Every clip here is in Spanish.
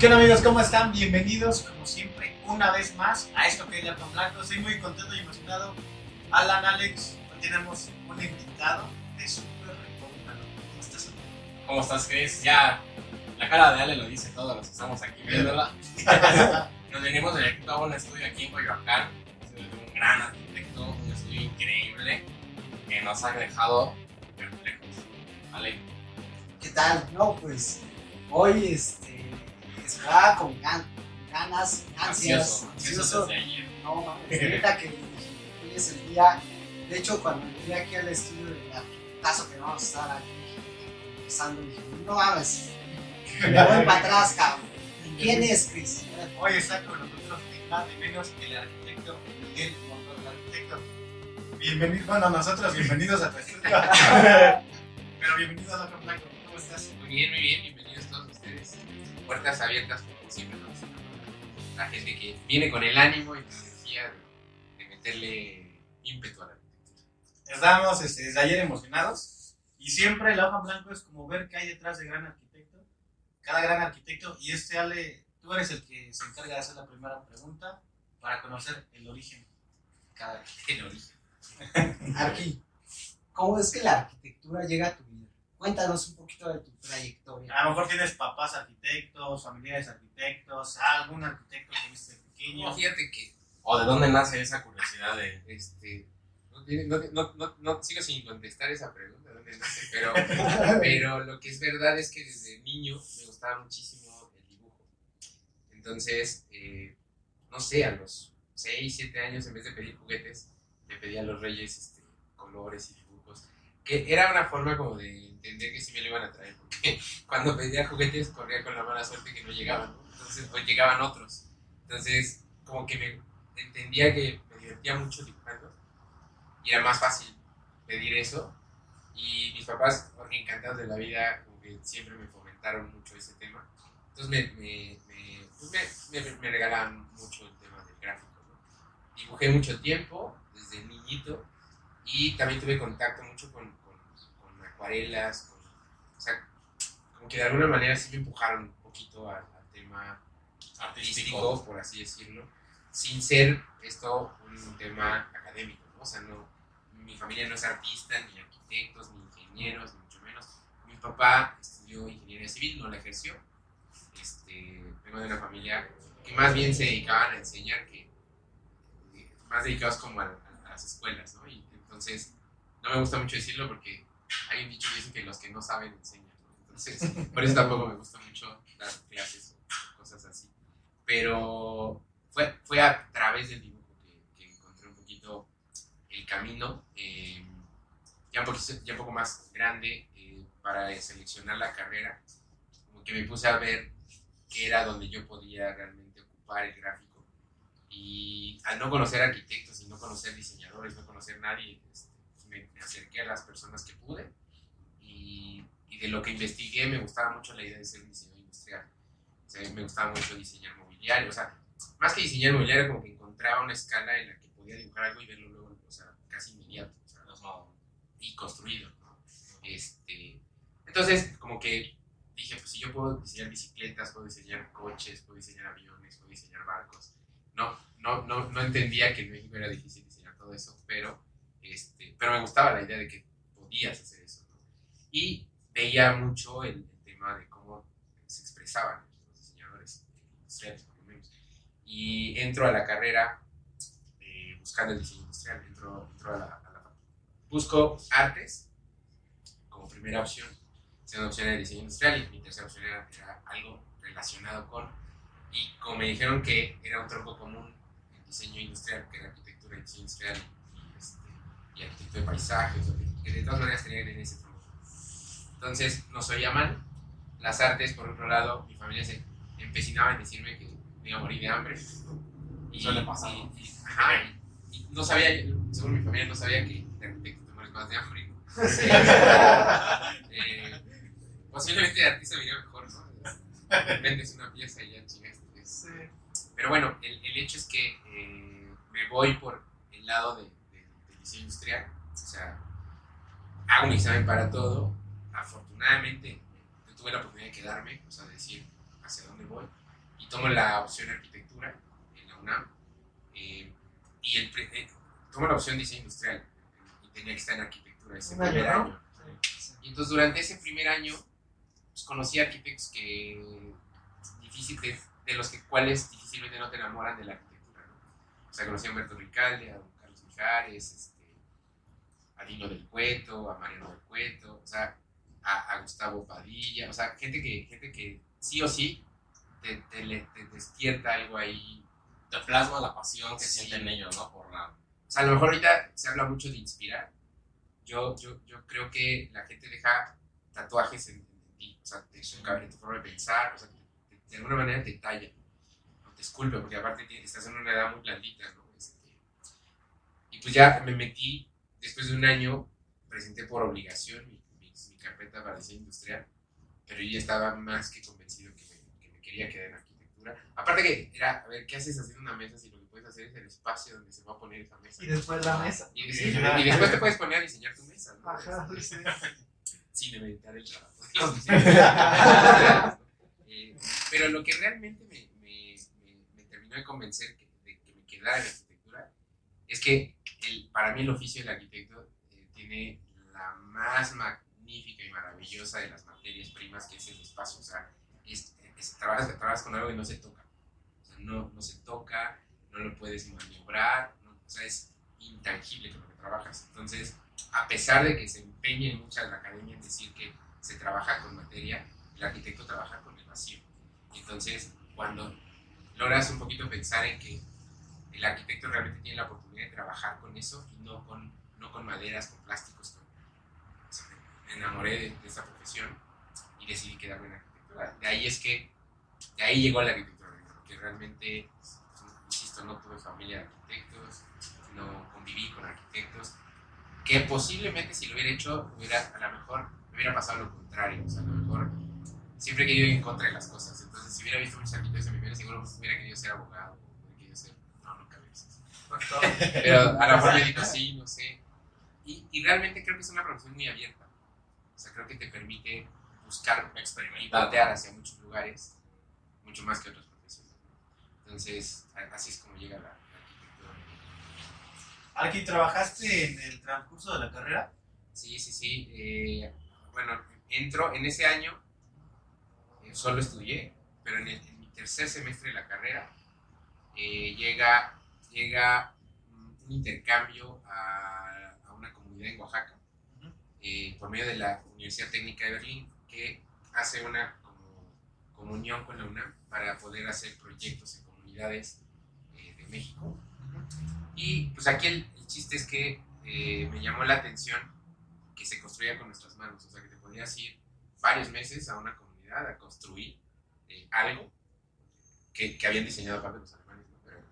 ¿Qué onda amigos? ¿Cómo están? Bienvenidos, como siempre, una vez más a esto que es La con Blanco. Estoy muy contento y emocionado. Alan, Alex, hoy tenemos un invitado de súper recomendado. ¿Cómo estás? Alan? ¿Cómo estás, Chris? Ya la cara de Ale lo dice todo, los que estamos aquí viéndola. Nos venimos del equipo a un estudio aquí en Coyoacán, de un gran arquitecto, un estudio increíble que nos ha dejado perplejos. Ale, ¿Qué tal? No, pues hoy este, esperaba con gan- ganas, ansias, ansioso, ansioso ansioso. desde ayer. No, mames, neta que hoy es el día. De hecho, cuando llegué aquí al estudio del arquitectazo que vamos a estar aquí empezando, dije, no mames, me voy para atrás, cabrón. ¿Quién es Chris? Hoy está con nosotros ni más ni menos que el arquitecto Miguel Montoro, el arquitecto. Bienvenido, bueno, nosotros bienvenidos a tu estudio. Pero bienvenido a con Blanco. ¿Cómo estás? Muy bien, muy bien, bienvenidos ustedes. Puertas abiertas, como siempre, ¿no? la gente que viene con el ánimo y la energía de, de meterle ímpetu a la arquitectura. Estamos este, desde ayer emocionados y siempre la hoja en blanco es como ver qué hay detrás de gran arquitecto, cada gran arquitecto y este Ale, tú eres el que se encarga de hacer la primera pregunta para conocer el origen de cada El origen. Aquí, ¿cómo es que la arquitectura llega a tu? Cuéntanos un poquito de tu trayectoria. A lo mejor tienes papás arquitectos, familiares arquitectos, algún arquitecto que viste de pequeño. No, fíjate que. ¿O de dónde nace esa curiosidad de.? Este, no, tiene- no, no, no, no- sigo sin contestar esa pregunta, ¿de dónde nace? Pero, pero lo que es verdad es que desde niño me gustaba muchísimo el dibujo. Entonces, eh, no sé, a los 6, 7 años, en vez de pedir juguetes, le pedía a los reyes este, colores y era una forma como de entender que sí me lo iban a traer. Porque cuando pedía juguetes, corría con la mala suerte que no llegaban. Entonces, o llegaban otros. Entonces, como que me entendía que me divertía mucho dibujando y era más fácil pedir eso. Y mis papás, encantados de la vida, como que siempre me fomentaron mucho ese tema. Entonces, me, me, me, pues me, me- regalaban mucho el tema del gráfico. ¿no? Dibujé mucho tiempo, desde niñito, y también tuve contacto mucho con acuarelas, con, o sea, como que de alguna manera sí me empujaron un poquito al, al tema artístico, por así decirlo, sin ser esto un tema académico, ¿no? O sea, no, mi familia no es artista, ni arquitectos, ni ingenieros, ni mucho menos. Mi papá estudió ingeniería civil, no la ejerció. Este, vengo de una familia que más bien se dedicaban a enseñar que eh, más dedicados como a, a- a las escuelas, ¿no? Y entonces, no me gusta mucho decirlo porque hay un dicho que dice que los que no saben enseñan, ¿no? Entonces, por eso tampoco me gusta mucho dar clases o cosas así. Pero fue, fue a través del dibujo que, que encontré un poquito el camino, eh, ya, un poquito, ya un poco más grande eh, para seleccionar la carrera, como que me puse a ver qué era donde yo podía realmente ocupar el gráfico. Y al no conocer arquitectos y no conocer diseñadores, no conocer nadie, este, me, me acerqué a las personas que pude. Y, y de lo que investigué me gustaba mucho la idea de ser un diseñador industrial. O sea, me gustaba mucho diseñar mobiliario. O sea, más que diseñar mobiliario, como que encontraba una escala en la que podía dibujar algo y verlo luego, o sea, casi inmediato. O sea, no- y construido. ¿no? Este, entonces, como que dije, pues si yo puedo diseñar bicicletas, puedo diseñar coches, puedo diseñar aviones, puedo diseñar barcos. No, no, no, no entendía que en México era difícil diseñar todo eso, pero, este, pero me gustaba la idea de que podías hacer eso. ¿no? Y veía mucho el, el tema de cómo se expresaban los diseñadores industriales, por lo menos. y entro a la carrera eh, buscando el diseño industrial. Entro, entro a, la, a la Busco artes como primera opción. Segunda opción era el diseño industrial y mi tercera opción era, era algo relacionado con. Y como me dijeron que era un tronco común el diseño industrial, que era arquitectura y diseño industrial y arquitectura de paisajes, que- de todas maneras tenía que tener ese tronco. Entonces nos oía mal. Las artes, por otro lado, mi familia se empecinaba en decirme que me iba a morir de hambre. Y, Suele pasar. y- y- ajá, y- y no sabía, según mi familia, no sabía que de arquitecto te mueres más de hambre. ¿no? Eh, posiblemente de artista me iría mejor, ¿no? Vendes una pieza y ya chingaste. Sí. Pero bueno, el, el hecho es que eh, me voy por el lado de, de- diseño industrial. O sea, hago un examen para todo. Afortunadamente, tuve la oportunidad de quedarme, o sea, decir hacia dónde voy. Y tomo la opción arquitectura en la UNAM. eh, y el, eh, tomo la opción diseño industrial. Y tenía que estar en arquitectura ese primer ¿no? año. Y entonces durante ese primer año pues, conocí arquitectos que difícil de, de los que cuales difícilmente no te enamoran de la arquitectura. ¿no? O sea, conocí a Humberto Ricalde, a don Carlos Mijares, este, a Dino del Cueto, a Mariano del Cueto, o sea, a, a Gustavo Padilla, o sea, gente que, gente que sí o sí te, te, te despierta algo ahí. Te plasma la pasión que Sí. sienten ellos, ¿no? Por la... O sea, a lo mejor ahorita se habla mucho de inspirar. Yo, yo, yo creo que la gente deja tatuajes en, ti, o sea, en su cabeza, en tu forma de pensar, o sea, te- de alguna manera te talla, no te esculpe, porque aparte estás en una edad muy blandita, ¿no? Este, y pues ya me metí, después de un año, presenté por obligación mi, mi, mi carpeta para diseño industrial, pero yo ya estaba más que convencido que me, que me quería quedar en arquitectura. Aparte que era, a ver, ¿qué haces haciendo una mesa si lo que puedes hacer es el espacio donde se va a poner esa mesa? Y después la mesa. Y, sí, y después te puedes poner a diseñar tu mesa, ¿no? Ajá, Este, sí. sin demeritar el trabajo. Eh, pero lo que realmente me, me, me, me terminó de convencer que, de que me quedara en arquitectura es que el, para mí el oficio del arquitecto eh, tiene la más magnífica y maravillosa de las materias primas que es el espacio. O sea, es, es- trabajas, trabajas con algo que no se toca. O sea, no, no se toca, no lo puedes maniobrar, no- o sea, es intangible con lo que trabajas. Entonces, a pesar de que se empeñe mucho la academia en decir que se trabaja con materia, el arquitecto trabaja con el vacío. Entonces, cuando logras un poquito pensar en que el arquitecto realmente tiene la oportunidad de trabajar con eso y no con, no con maderas, con plásticos, con- o sea, me enamoré de, de esa profesión y decidí quedarme en arquitectura. De ahí es que, de ahí llegó la arquitectura, porque realmente, insisto, no tuve familia de arquitectos, no conviví con arquitectos, que posiblemente si lo hubiera hecho, hubiera, a lo mejor me hubiera pasado lo contrario, o sea, a lo mejor siempre he querido ir en contra de las cosas, entonces si hubiera visto muchos arquitectos en mi vida, seguro hubiera querido ser abogado, hubiera querido ser, no, nunca hubiera sido así. pero a lo mejor médico sí, no sé, y, y realmente creo que es una profesión muy abierta, o sea, creo que te permite buscar y Experimentar. voltear hacia muchos lugares, mucho más que otras profesiones, entonces así es como llega la, la arquitectura. Arqui, ¿trabajaste en el transcurso de la carrera? Sí, sí, sí. eh, bueno, entro en ese año, eh, solo estudié, pero en, el- en mi tercer semestre de la carrera eh, llega, llega mm, un intercambio a, a una comunidad en Oaxaca eh, por medio de la Universidad Técnica de Berlín que hace una como, comunión con la UNAM para poder hacer proyectos en comunidades eh, de México. Y pues aquí el, el chiste es que eh, me llamó la atención que se construía con nuestras manos, o sea que te podías ir varios meses a una comunidad a construir algo que, que habían diseñado aparte los alemanes, ¿no?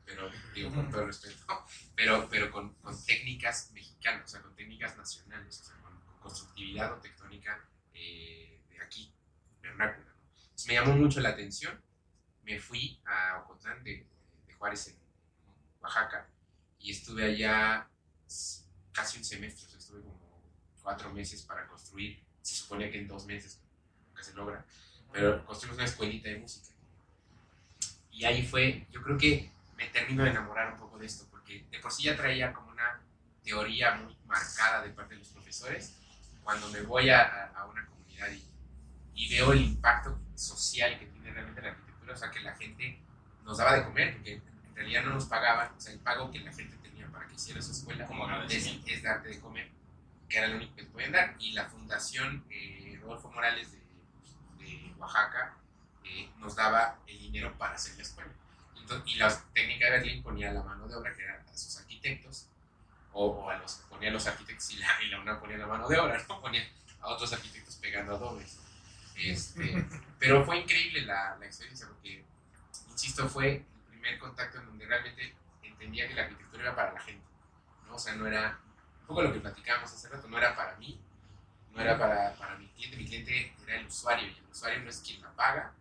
Pero, digo con todo respeto, pero, pero con, con técnicas mexicanas, o sea, con técnicas nacionales, o sea, con, con constructividad arquitectónica eh, de aquí, vernácula. ¿no? Entonces, me llamó mucho la atención, me fui a Ocotlán de, de Juárez en Oaxaca y estuve allá casi un semestre, o sea, estuve como cuatro meses para construir, se supone que en dos meses nunca se logra, pero construimos una escuelita de música. Y ahí fue, yo creo que me termino de enamorar un poco de esto, porque de por sí ya traía como una teoría muy marcada de parte de los profesores, cuando me voy a, a- una comunidad y, y veo el impacto social que tiene realmente la arquitectura, o sea, que la gente nos daba de comer, porque en realidad no nos pagaban, o sea, el pago que la gente tenía para que hiciera su escuela Como es, es darte de comer, que era lo único que te podían dar. Y la Fundación eh, Rodolfo Morales de, de Oaxaca eh, nos daba el dinero para hacer la escuela. Entonces, y la técnica de Berlín ponía la mano de obra, que eran a sus arquitectos, o, o a los, ponía a los arquitectos y la, y la UNAM ponía la mano de obra, ¿no? Ponía a otros arquitectos pegando adobes. Este, pero fue increíble la, la experiencia porque, insisto, fue el primer contacto en donde realmente entendía que la arquitectura era para la gente. ¿no? O sea, no era, un poco lo que platicábamos hace rato, no era para mí, no era para, para mi cliente, mi cliente era el usuario y el usuario no es quien la paga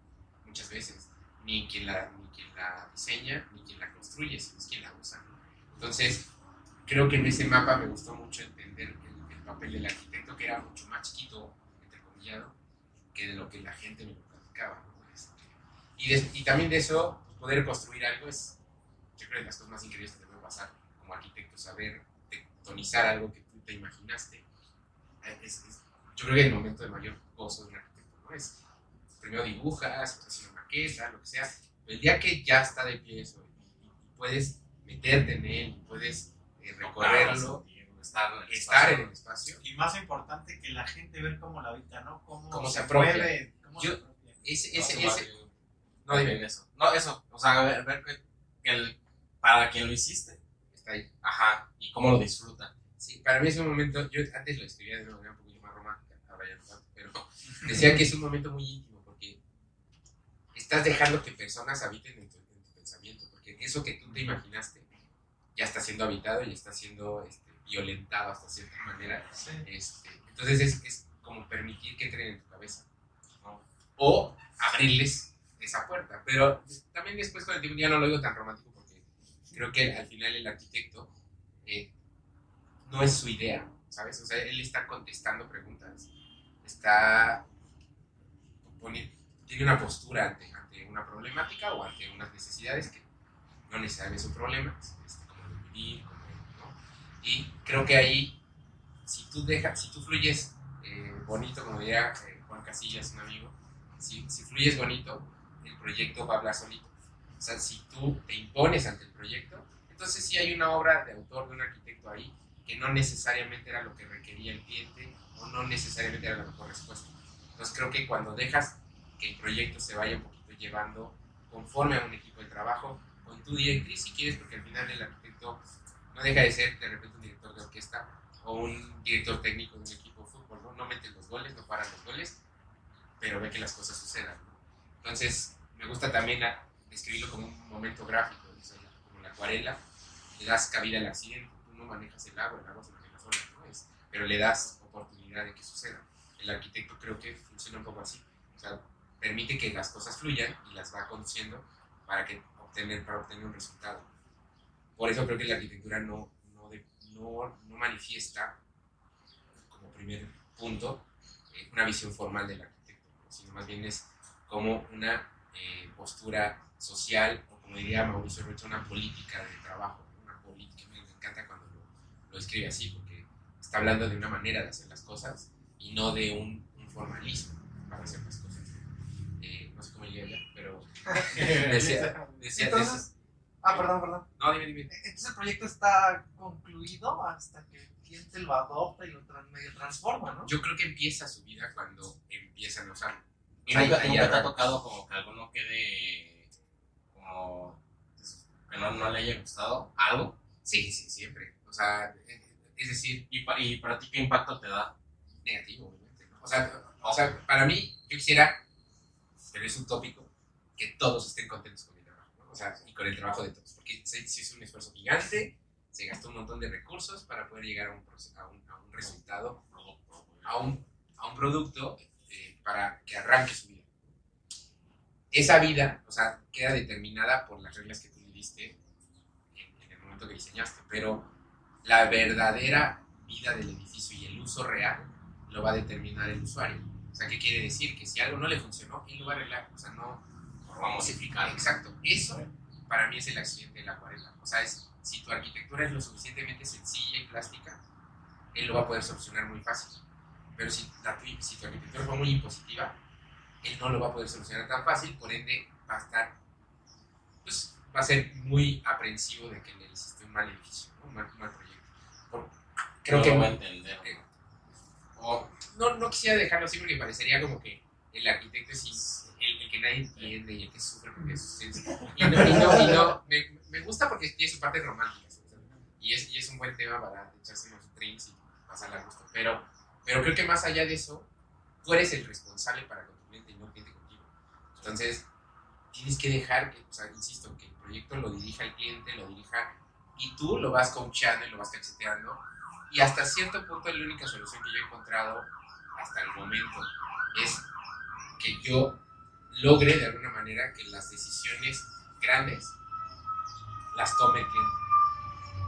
muchas veces, ni quien la, ni quien la diseña, ni quien la construye, sino es quien la usa. ¿no? Entonces, creo que en ese mapa me gustó mucho entender el, el papel del arquitecto, que era mucho más chiquito, entrecomillado, que de lo que la gente me platicaba. ¿no? Este, y, de- y también de eso, pues, poder construir algo es, yo creo, de las cosas más increíbles que te puede pasar como arquitecto, saber tectonizar algo que tú te imaginaste. Eh, Es, es- yo creo que el momento de mayor gozo de un arquitecto, ¿no? Es, primero dibujas, haces una maqueta, lo que sea, pero el día que ya está de pie eso y, puedes meterte en él, y puedes eh, recorrerlo, Estar en el estar en espacio. el espacio, Y más importante que la gente ver cómo la habita, ¿no? Cómo, Cómo se apropia. mueve, cómo Yo- se apropia. ese, No, ese, eso va ese, no, dime, eso. No, eso. O sea, ver, ver que, que el, para quien lo hiciste. está ahí. Ajá. Y cómo lo disfruta. Sí, para mí es un momento, yo antes lo escribía de una manera un poquito más romántica, ahora ya no pero decía que es un momento muy estás dejando que personas habiten en tu, en tu pensamiento, porque eso que tú te imaginaste ya está siendo habitado y está siendo este, violentado hasta cierta manera. Sí. Este, entonces es, es como permitir que entren en tu cabeza ¿no? o abrirles esa puerta. Pero también después con el tiempo ya no lo digo tan romántico porque creo que al final el arquitecto eh, no es su idea, ¿sabes? O sea, él está contestando preguntas, está poni- tiene una postura ante, ante una problemática o ante unas necesidades que no necesariamente son problemas, este, como el vivir, como ¿no? Y creo que ahí, si tú dejas, si tú fluyes eh, bonito, como diría eh, Juan Casillas, un amigo, si, si fluyes bonito, el proyecto va a hablar solito. O sea, si tú te impones ante el proyecto, entonces sí hay una obra de autor de un arquitecto ahí que no necesariamente era lo que requería el cliente o no necesariamente era la mejor respuesta. Entonces creo que cuando dejas que el proyecto se vaya un poquito llevando conforme a un equipo de trabajo, con tu directriz si quieres, porque al final el arquitecto no deja de ser de repente un director de orquesta o un director técnico de un equipo de fútbol, ¿no? No mete los goles, no para los goles, pero ve que las cosas sucedan, ¿no? Entonces, me gusta también describirlo como un momento gráfico, como la acuarela, le das cabida al accidente, tú no manejas el agua, el agua se maneja sola, ¿no? Es- pero le das oportunidad de que suceda. El arquitecto creo que funciona un poco así, o sea, permite que las cosas fluyan y las va conduciendo para, que obtener, para obtener un resultado. Por eso creo que la arquitectura no, no, de- no, no manifiesta como primer punto eh, una visión formal del arquitecto, ¿no? sino más bien es como una eh, postura social, o como diría Mauricio Rocha, una política de trabajo, una política, me encanta cuando lo, lo escribe así, porque está hablando de una manera de hacer las cosas y no de un, un formalismo para hacer las cosas. Eh, no sé cómo llegué allá, pero decía, decía Entonces- Ah, perdón, perdón. no, dime, dime. Entonces el proyecto está concluido hasta que el cliente lo adopta y lo medio transforma, ¿no? Yo creo que empieza su vida cuando empiezan a usarlo. Y Ahí- nunca, ahí nunca te ha tocado como que alguno quede como pues, que no, no le haya gustado algo. Sí, sí, siempre. O sea, eh, es decir, ¿Y, pa- y para ti qué impacto te da? negativo, obviamente. ¿no? O, sea, o sea, para mí, yo quisiera, pero es utópico, que todos estén contentos con mi trabajo, ¿no? O sea, y con el trabajo de todos. Porque si si es un esfuerzo gigante, se gastó un montón de recursos para poder llegar a un, a un, a un resultado, a un, a un producto eh, para que arranque su vida. Esa vida, o sea, queda determinada por las reglas que tú le diste en, en el momento que diseñaste, pero la verdadera vida del edificio y el uso real lo va a determinar el usuario. O sea, ¿qué quiere decir? Que si algo no le funcionó, él lo va a arreglar. O sea, no... Lo va a modificar. Exacto. Eso para mí es el accidente de la acuarela. O sea, es, si tu arquitectura es lo suficientemente sencilla y plástica, él lo va a poder solucionar muy fácil. Pero si, la, tu- si tu arquitectura fue muy impositiva, él no lo va a poder solucionar tan fácil, por ende va a estar pues va a ser muy aprensivo de que le hiciste un mal edificio, ¿no? un, mal, un mal proyecto. Por- creo No que lo va a entender. eh, o no, no quisiera dejarlo así porque parecería como que el arquitecto es que nadie entiende y el que sufre porque es sensible. Y no, y no, y no, me, me gusta porque tiene su parte romántica. ¿sabes? Y es, y es un buen tema para echarse unos drinks y pasarla a gusto. Pero, pero creo que más allá de eso, tú eres el responsable para con tu cliente y no cliente contigo. Entonces, tienes que dejar que, o sea, insisto, que el proyecto lo dirija el cliente, lo dirija y tú lo vas coachando y lo vas cacheteando. Y hasta cierto punto, la única solución que yo he encontrado hasta el momento es que yo logre de alguna manera que las decisiones grandes las tome el cliente.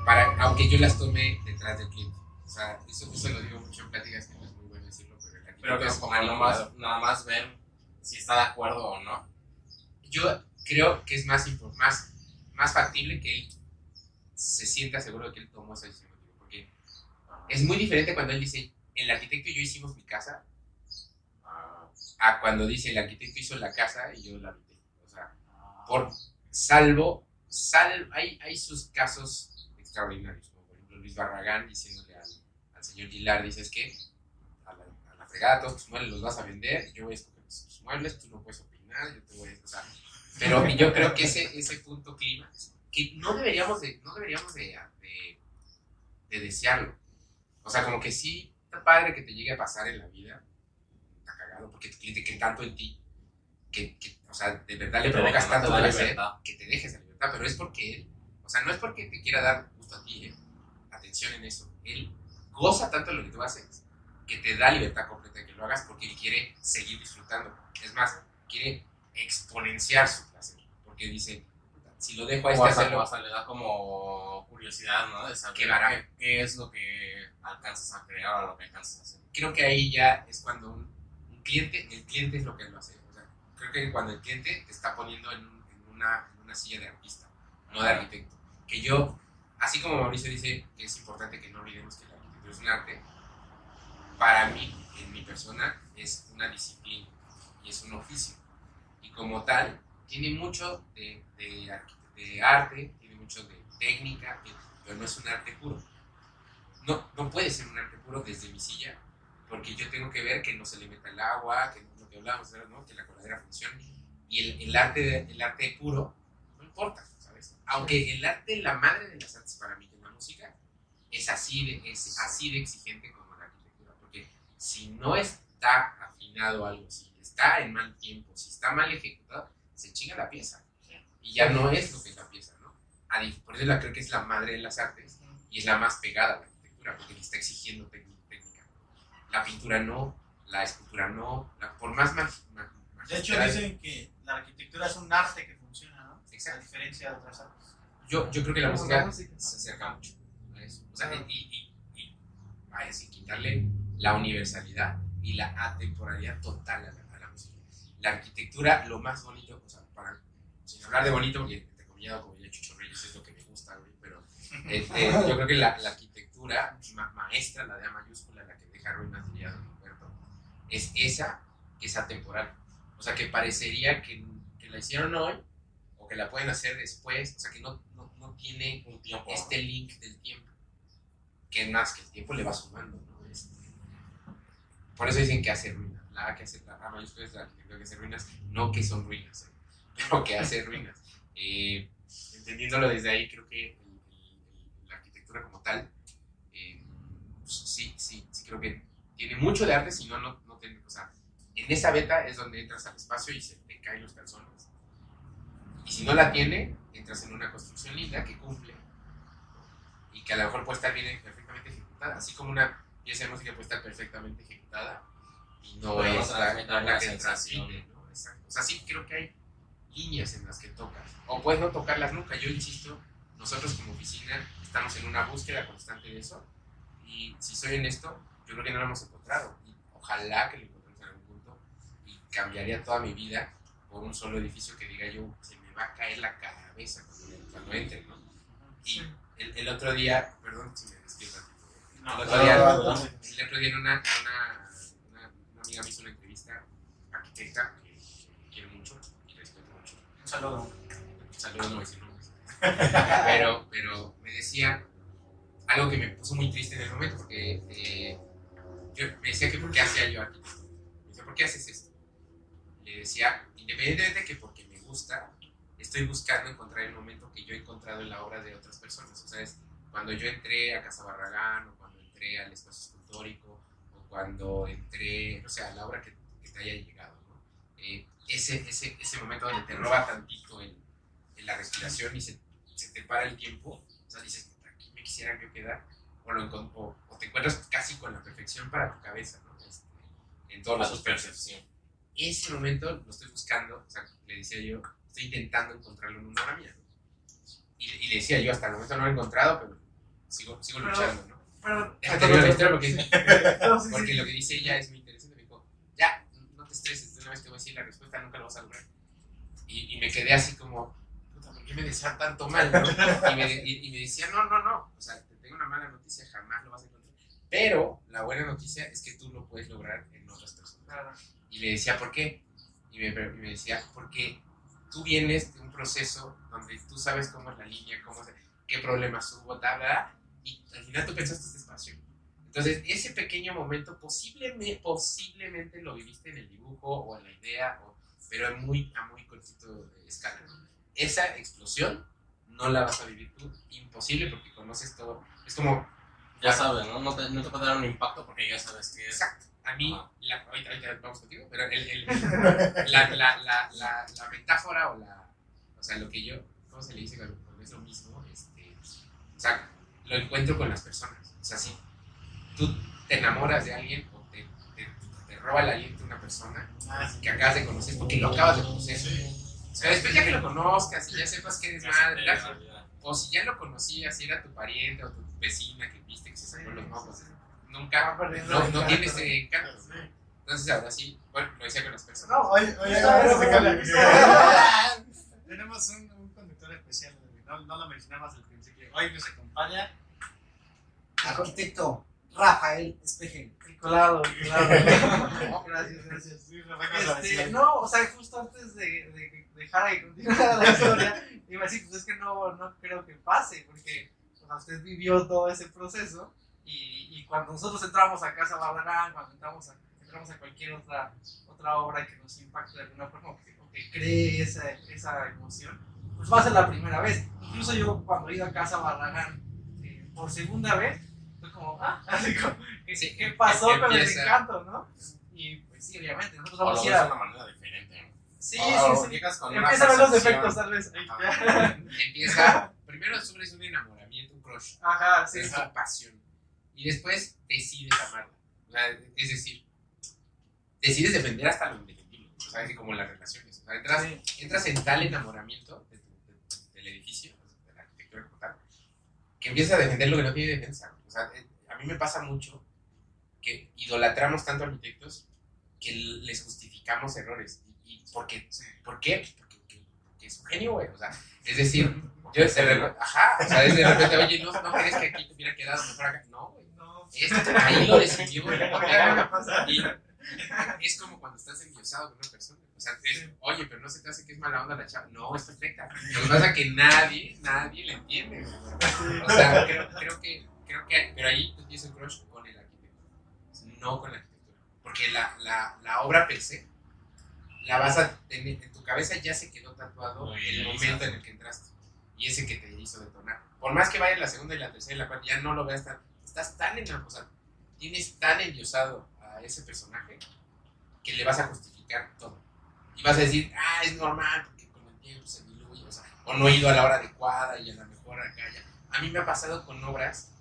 Para, aunque yo las tome detrás del cliente. O sea, eso, eso lo digo mucho en pláticas que no es muy bueno decirlo, pero Pero que es como nada más ver si está de acuerdo o no. yo creo que es más, más, más factible que él se sienta seguro de que él tomó esa decisión Porque es muy diferente cuando él dice, el arquitecto y yo hicimos mi casa, a cuando dice, el arquitecto hizo la casa y yo la habité. O sea, por salvo, sal, hay, hay sus casos extraordinarios, como por ejemplo Luis Barragán diciéndole al, al señor Gilar, dices que a la, a fregada todos tus muebles los vas a vender, yo voy a escoger tus, muebles, tú no puedes opinar, yo te voy a... O sea, pero yo creo que ese, ese punto clímax, que no deberíamos de, no deberíamos de, de, de desearlo. O sea, como que sí, está padre que te llegue a pasar en la vida, cagado, porque tu cliente que tanto en ti, que, que, o sea, de verdad le provocas tanto la placer, que te dejes la libertad, pero es porque él, o sea, no es porque te quiera dar gusto a ti, ¿eh? atención en eso, él goza tanto de lo que tú haces, que te da libertad completa de que lo hagas porque él quiere seguir disfrutando. Es más, quiere exponenciar su placer, porque dice, "Puta, si lo dejo a O este hasta, hacerlo, hasta le da como curiosidad, ¿no? De saber Qué qué, es lo que alcanzas a crear o lo que alcanzas a hacer. creo que ahí ya es cuando un cliente, el cliente es lo que lo hace. O sea, creo que cuando el cliente te está poniendo en, en una, en una silla de artista, no de arquitecto. Que yo, así como Mauricio dice que es importante que no olvidemos que la arquitectura es un arte, para mí, en mi persona, es una disciplina y es un oficio. Y como tal, tiene mucho de, de, de arte, tiene mucho de técnica, pero no es un arte puro. No, no puede ser un arte puro desde mi silla, porque yo tengo que ver que no se le meta el agua, que lo que hablábamos, ¿no? que la coladera funcione. Y el, el, arte, el arte puro no importa, ¿sabes? Aunque el arte, la madre de las artes para mí, que es la música, es así de, es así de exigente como la arquitectura, porque si no está afinado algo, si está en mal tiempo, si está mal ejecutado, se chinga la pieza. Y ya no es lo que es la pieza, ¿no? Por eso la creo que es la madre de las artes y es la más pegada a la arquitectura, porque le está exigiendo tec- técnica. La pintura no, la escultura no, la- por más mag- mag- De hecho, magistral- dicen que la arquitectura es un arte que funciona, ¿no? A Exacto. diferencia de otras artes. yo, yo creo que la música la música. se acerca mucho a eso. O sea, y, y, y vaya, sin quitarle la universalidad y la atemporalidad total a la, a la música. La arquitectura, lo más bonito, o sea, para, sin hablar de bonito, porque entre comillado, como ya Chucho Reyes, es lo que me gusta, güey, pero este, yo creo que la, la arquitectura ma- maestra, la de A mayúscula, deja ruinas, diría Don Humberto, es esa que es atemporal. O sea, que parecería que, que la hicieron hoy o que la pueden hacer después, o sea, que no, no, no tiene Un tiempo. este link del tiempo. Que más que el tiempo le va sumando, ¿no? Este, por eso dicen que hace ruinas. La A que hace la A mayúscula es la arquitectura que hace ruinas, no que son ruinas, ¿eh? pero que hace ruinas. Eh, entendiéndolo desde ahí, creo que el- el- el- la arquitectura como tal, eh, pues sí, sí, sí, creo que tiene mucho de arte, si no, no, no tiene, o sea, en esa beta es donde entras al espacio y se te caen los calzones. Y si no la tiene, entras en una construcción linda que cumple y que a lo mejor puede estar bien, perfectamente ejecutada, así como una pieza de música puede estar perfectamente ejecutada y no Pero es la, la una que transmite, ¿no? O sea, sí creo que hay líneas en las que tocas, o puedes no tocarlas nunca. Yo insisto, nosotros como oficina estamos en una búsqueda constante de eso y si soy honesto, yo creo que no lo hemos encontrado y ojalá que lo encontremos en algún punto y cambiaría toda mi vida por un solo edificio que diga yo, se me va a caer la cabeza cuando, cuando entre, ¿no? Y el, el otro día, perdón si me despido No, el otro día, no, no, no. el otro día en una, una, una, una amiga me hizo una entrevista, arquitecta, que, que quiero mucho y respeto mucho. Un saludo. saludos, no voy a decir nombres. Pero, pero me decía algo que me puso muy triste en el momento, porque eh, me decía que por qué hacía yo aquí. Me decía, ¿por qué haces esto? Le decía, independientemente de que porque me gusta, estoy buscando encontrar el momento que yo he encontrado en la obra de otras personas. O sea, es cuando yo entré a Casa Barragán, o cuando entré al espacio escultórico, o cuando entré, o sea, a la obra que, que te haya llegado. ¿no? Eh, ese, ese, ese momento donde te roba tantito el, el la respiración y se, se, te para el tiempo, o sea, dices, aquí me quisiera yo quedar, o, lo, o, o te encuentras casi con la perfección para tu cabeza, ¿no? Este, en todos los aspectos. percepción. Ese momento lo estoy buscando, o sea, le decía yo, estoy intentando encontrarlo en una obra mía. ¿no? Y, y le decía yo, hasta el momento no lo he encontrado, pero sigo, sigo Pero- luchando, ¿no? Pero, Déjate terminar la historia porque, No, sí, sí, porque sí. lo que dice ella es muy interesante. Me dijo, ya, no te estreses, de una vez te voy a decir la respuesta, nunca lo vas a lograr. Y, y me quedé así como, puta, ¿por qué me desean tanto mal? no? Y, me, y- y me decía, no, no, no, o sea, una mala noticia, jamás lo vas a encontrar. Pero la buena noticia es que tú lo puedes lograr en otras personas. Claro. Y le decía, ¿por qué? Y me, y me decía, porque tú vienes de un proceso donde tú sabes cómo es la línea, cómo se- qué problemas hubo, tal, y al final tú pensaste este espacio. Entonces, ese pequeño momento posiblemente, posiblemente lo viviste en el dibujo o en la idea, o- pero a muy, a muy cortito de escala. Esa explosión no la vas a vivir tú, imposible porque conoces todo. Es como, Ya sabes, ¿no? No te, no te puede dar un impacto porque ya sabes que es. Exacto. A mí, la, ahorita, ahorita vamos contigo, pero el, el- la, la, la, la, la metáfora o la. O sea, lo que yo. ¿Cómo se le dice cuando es lo mismo? Este, o sea, lo encuentro con las personas. O sea, si tú te enamoras de alguien o te, te, te roba el aliento una persona Ah, sí. que acabas de conocer porque lo acabas de conocer. O sea, después ya que lo conozcas y ya sepas que eres madre, o si ya lo conocías y era tu pariente o tu vecina que viste que se sacó los mocos, nunca, no, no tiene ese encanto. Sí. Entonces ahora sí, bueno, lo decía con las personas. No, oye, oye. Tenemos un, un conductor especial, no, no lo mencionamos al principio. Hoy nos acompaña. Arquitecto Rafael Espejel. Claro, claro. No, gracias, gracias. Sí. Este, no, o sea, justo antes de, de dejar que continuara la historia, iba a decir, pues es que no, no creo que pase, porque usted vivió todo ese proceso y, y cuando nosotros entramos a Casa Barragán, cuando entramos a, entramos a cualquier otra, otra obra que nos impacte de alguna forma o que, o que cree esa, esa emoción, pues va a ser la primera vez. Incluso yo cuando he ido a Casa Barragán eh, por segunda vez, fue como, ah, así como, ¿qué, Sí, qué pasó em- con el encanto, no? Y pues sí, obviamente, nosotros vamos a ir de a... una manera diferente. ¿no? Sí, O- o sí, sí. una Empieza a ver los defectos, tal vez. Empieza, primero sufres un enamoramiento, un crush, Ajá, sí. es tu pasión. Y después decides amarla. O sea, es decir, decides defender hasta lo indefendible. O sea, así como las relaciones. O sea, entras, entras en tal enamoramiento de tu- de- del edificio, de la arquitectura como tal, que empiezas a defender lo que no tiene defensa. O sea, eh, a mí me pasa mucho que idolatramos tanto a arquitectos que les justificamos errores. ¿Y, y por qué? ¿Por qué? Porque, porque- porque es un genio, güey. O sea, es decir, yo de repente, ajá, o sea, es de repente, oye, ¿no, ¿no crees que aquí te hubiera quedado mejor acá? No, güey. No. Esto, ahí lo decidió. Y es como cuando estás enviosado con una persona. O sea, es, oye, pero no se te hace que es mala onda la chava. No, es perfecta. Lo que pasa es que nadie, nadie le entiende. güey. O sea, creo, creo que, creo que, pero ahí tienes un crush con el arquitecto, no con la arquitectura. Porque la, la, la obra per se, la vas a tener, en tu cabeza ya se quedó tatuado Muy el momento en el que entraste. Y ese que te hizo detonar. Por más que vaya la segunda y la tercera y la cuarta, ya no lo veas tan, estás tan en tienes tan endiosado a ese personaje que le vas a justificar todo. Y vas a decir, ah, es normal, porque con el tiempo se diluye, o no he ido a la hora adecuada y a lo mejor acá. A mí me ha pasado con obras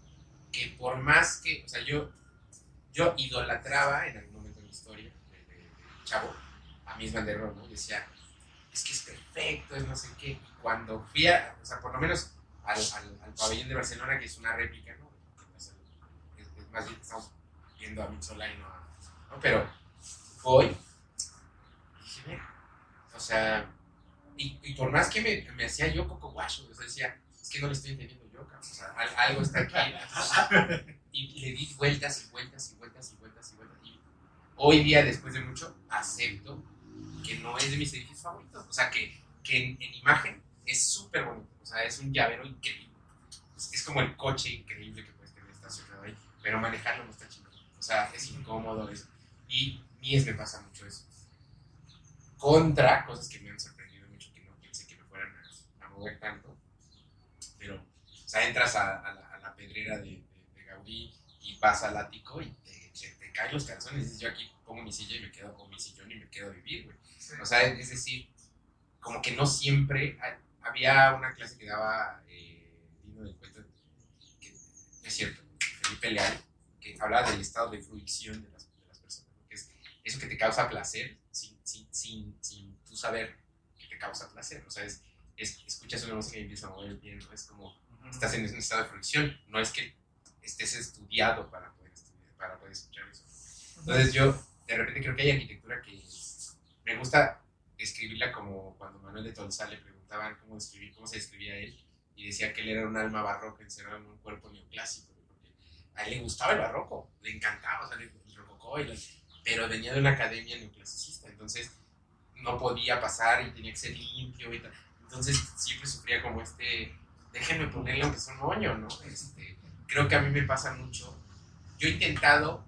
que por más que, o sea, yo, yo idolatraba en algún momento de mi historia, de, de- de chavo, a der Rohe, ¿no? Decía, es que es perfecto, es no sé qué. Y cuando fui a, o sea, por lo menos al, al, al pabellón de Barcelona, que es una réplica, ¿no? Es, es- más bien estamos viendo a Mitzola y no a, ¿no? Pero voy, dije, "Ve", o sea, y, y por más que me, me hacía yo coco guacho, o sea, decía, es que no lo estoy entendiendo yo, cabrón, o sea, al- algo está aquí. Y le di vueltas y vueltas y vueltas y vueltas y vueltas. Y hoy día, después de mucho, acepto que no es de mis edificios favoritos. O sea, que, que en, en imagen es súper bonito. O sea, es un llavero increíble. Es, es como el coche increíble que puedes tener estacionado ahí, pero manejarlo no está chido. O sea, es incómodo eso. Y Mies me pasa mucho eso. Contra cosas que me han sorprendido mucho, que no pensé que me fueran a, a mover tanto. Pero, o sea, entras a, a la, a la pedrera de, de, de Gaudí y vas al ático y te, te, te caen los calzones. Y yo aquí pongo mi silla y me quedo, o mi sillón y me quedo a vivir, güey. O sea, es decir, como que no siempre. ha- Había una clase que daba eh, Dino del Cuento, que es cierto, Felipe Leal, que hablaba del estado de fruición de las, de las personas, que es eso que te causa placer sin, sin, sin, sin tú saber que te causa placer. O sea, es, es- escuchas una música y empiezas a mover el pie, ¿no? Es como estás en un estado de fruición, no es que estés estudiado para poder, estudiar, para poder escuchar eso. Entonces yo de repente creo que hay arquitectura que me gusta escribirla como cuando Manuel de Tolsá le preguntaban cómo se describía él, y decía que él era un alma barroca encerrado en un cuerpo neoclásico, porque a él le gustaba el barroco, le encantaba, o sea, el rococó, la- pero venía de una academia neoclasicista, entonces no podía pasar y tenía que ser limpio y tal. Entonces siempre sufría como este, déjenme ponerle aunque sea un moño, ¿no? Este, creo que a mí me pasa mucho. Yo he intentado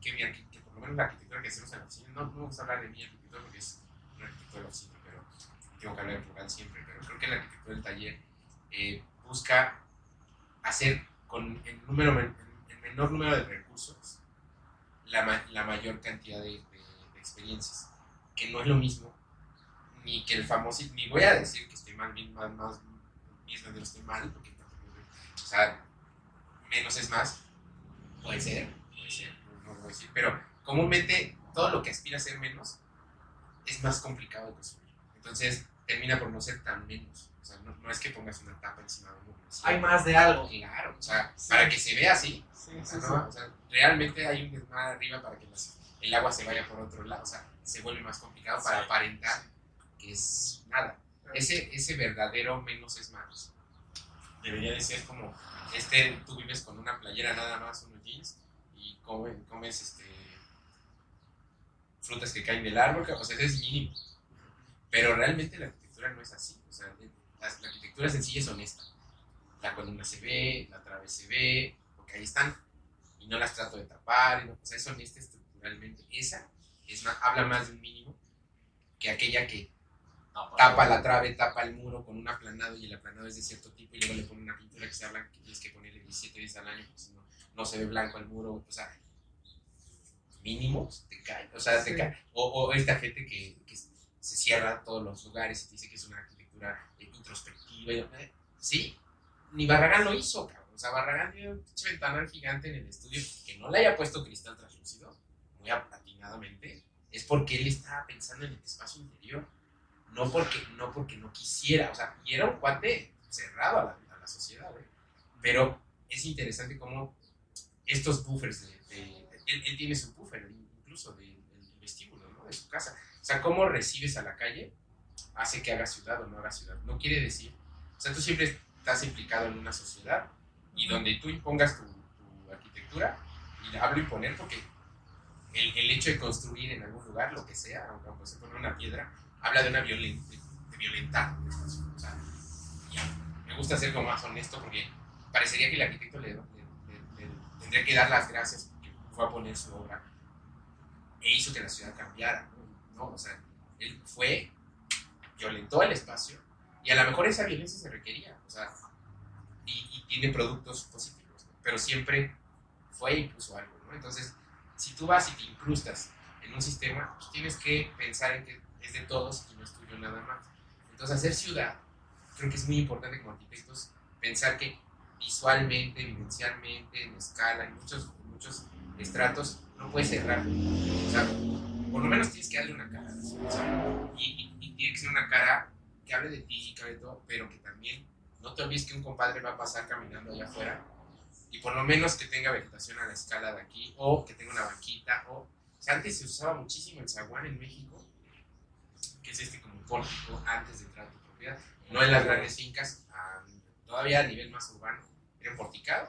que mi por lo menos la arquitectura que hacemos en la oficina, no, no vamos a hablar de mi arquitectura es oficina, pero tengo que hablar en plural siempre, pero creo que la arquitectura del taller eh, busca hacer con el, número, el menor número de recursos la, la mayor cantidad de, de- de experiencias, que no es lo mismo, ni que el famoso, ni voy a decir que esté mal, bien, más, más, mismo de esté mal, porque o sea, menos es más, puede ser, puede ser, no, no voy a decir, pero comúnmente todo lo que aspira a ser menos es más complicado de construir. Entonces termina por no ser tan menos. O sea, no, no es que pongas una tapa encima de un muro. sí. Hay más de algo. Claro, o sea, Sí. para que se vea así, Sí, o sea, sí. ¿no? O sea, realmente hay un desmadre arriba para que las- el agua se vaya por otro lado. O sea, se vuelve más complicado para aparentar que es nada. Ese, ese verdadero menos es más. Debería de ser como, este, tú vives con una playera nada más, unos jeans, y come- comes este, frutas que caen del árbol, o sea, ese es mínimo. Pero realmente la arquitectura no es así. O sea, la, la arquitectura sencilla es honesta. La columna se ve, la trave se ve, porque ahí están, y no las trato de tapar, no- o sea, es honesta estructuralmente. Esa es más, habla más de un mínimo que aquella que tapa la trave, tapa el muro con un aplanado y el aplanado es de cierto tipo y luego le pone una pintura que se habla que tienes que ponerle 17 veces al año porque si no, no se ve blanco el muro. O sea, mínimos te cae. O sea, te Sí. cae. O, o esta gente que, que se cierra todos los lugares y te dice que es una arquitectura eh, introspectiva. y, sí, ni Barragán lo hizo, cabrón. O sea, Barragán tiene un pinche ventanal gigante en el estudio que no le haya puesto cristal translúcido, muy aplatinadamente, es porque él estaba pensando en el espacio interior no porque no, porque no quisiera, o sea, y era un cuate cerrado a la, a la sociedad, ¿eh? pero es interesante cómo estos buffers, de, de- él, él tiene su buffer incluso del del vestíbulo, ¿no? De su casa, o sea, cómo recibes a la calle hace que haga ciudad o no haga ciudad, no quiere decir, o sea, tú siempre estás implicado en una sociedad y donde tú impongas tu, tu arquitectura, y hablo imponer porque el, el hecho de construir en algún lugar, lo que sea, aunque se pone una piedra, habla de una violen- de, de violentar. O sea, me gusta ser como más honesto porque parecería que el arquitecto le, le- le- le tendría que dar las gracias fue a poner su obra e hizo que la ciudad cambiara. ¿no? O sea, él fue, violentó el espacio y a lo mejor esa violencia se requería. O sea, y, y tiene productos positivos, ¿no? pero siempre fue impuso algo. ¿no? Entonces, si tú vas y te incrustas en un sistema, pues tienes que pensar en que es de todos y no es tuyo nada más. Entonces, hacer ciudad, creo que es muy importante como arquitectos pensar que visualmente, vivencialmente, en escala, en muchos, muchos estratos, no puedes cerrar. O sea, por lo menos tienes que darle una cara. ciudad, o sea, y, y- y tiene que ser una cara que hable de ti, que hable de todo, pero que también no te olvides que un compadre va a pasar caminando allá afuera y por lo menos que tenga vegetación a la escala de aquí, o que tenga una banquita, o, o sea, antes se usaba muchísimo el zaguán en México, que es este como pórtico antes de entrar a tu propiedad, no en las grandes fincas, a- todavía a nivel más urbano, era porticado,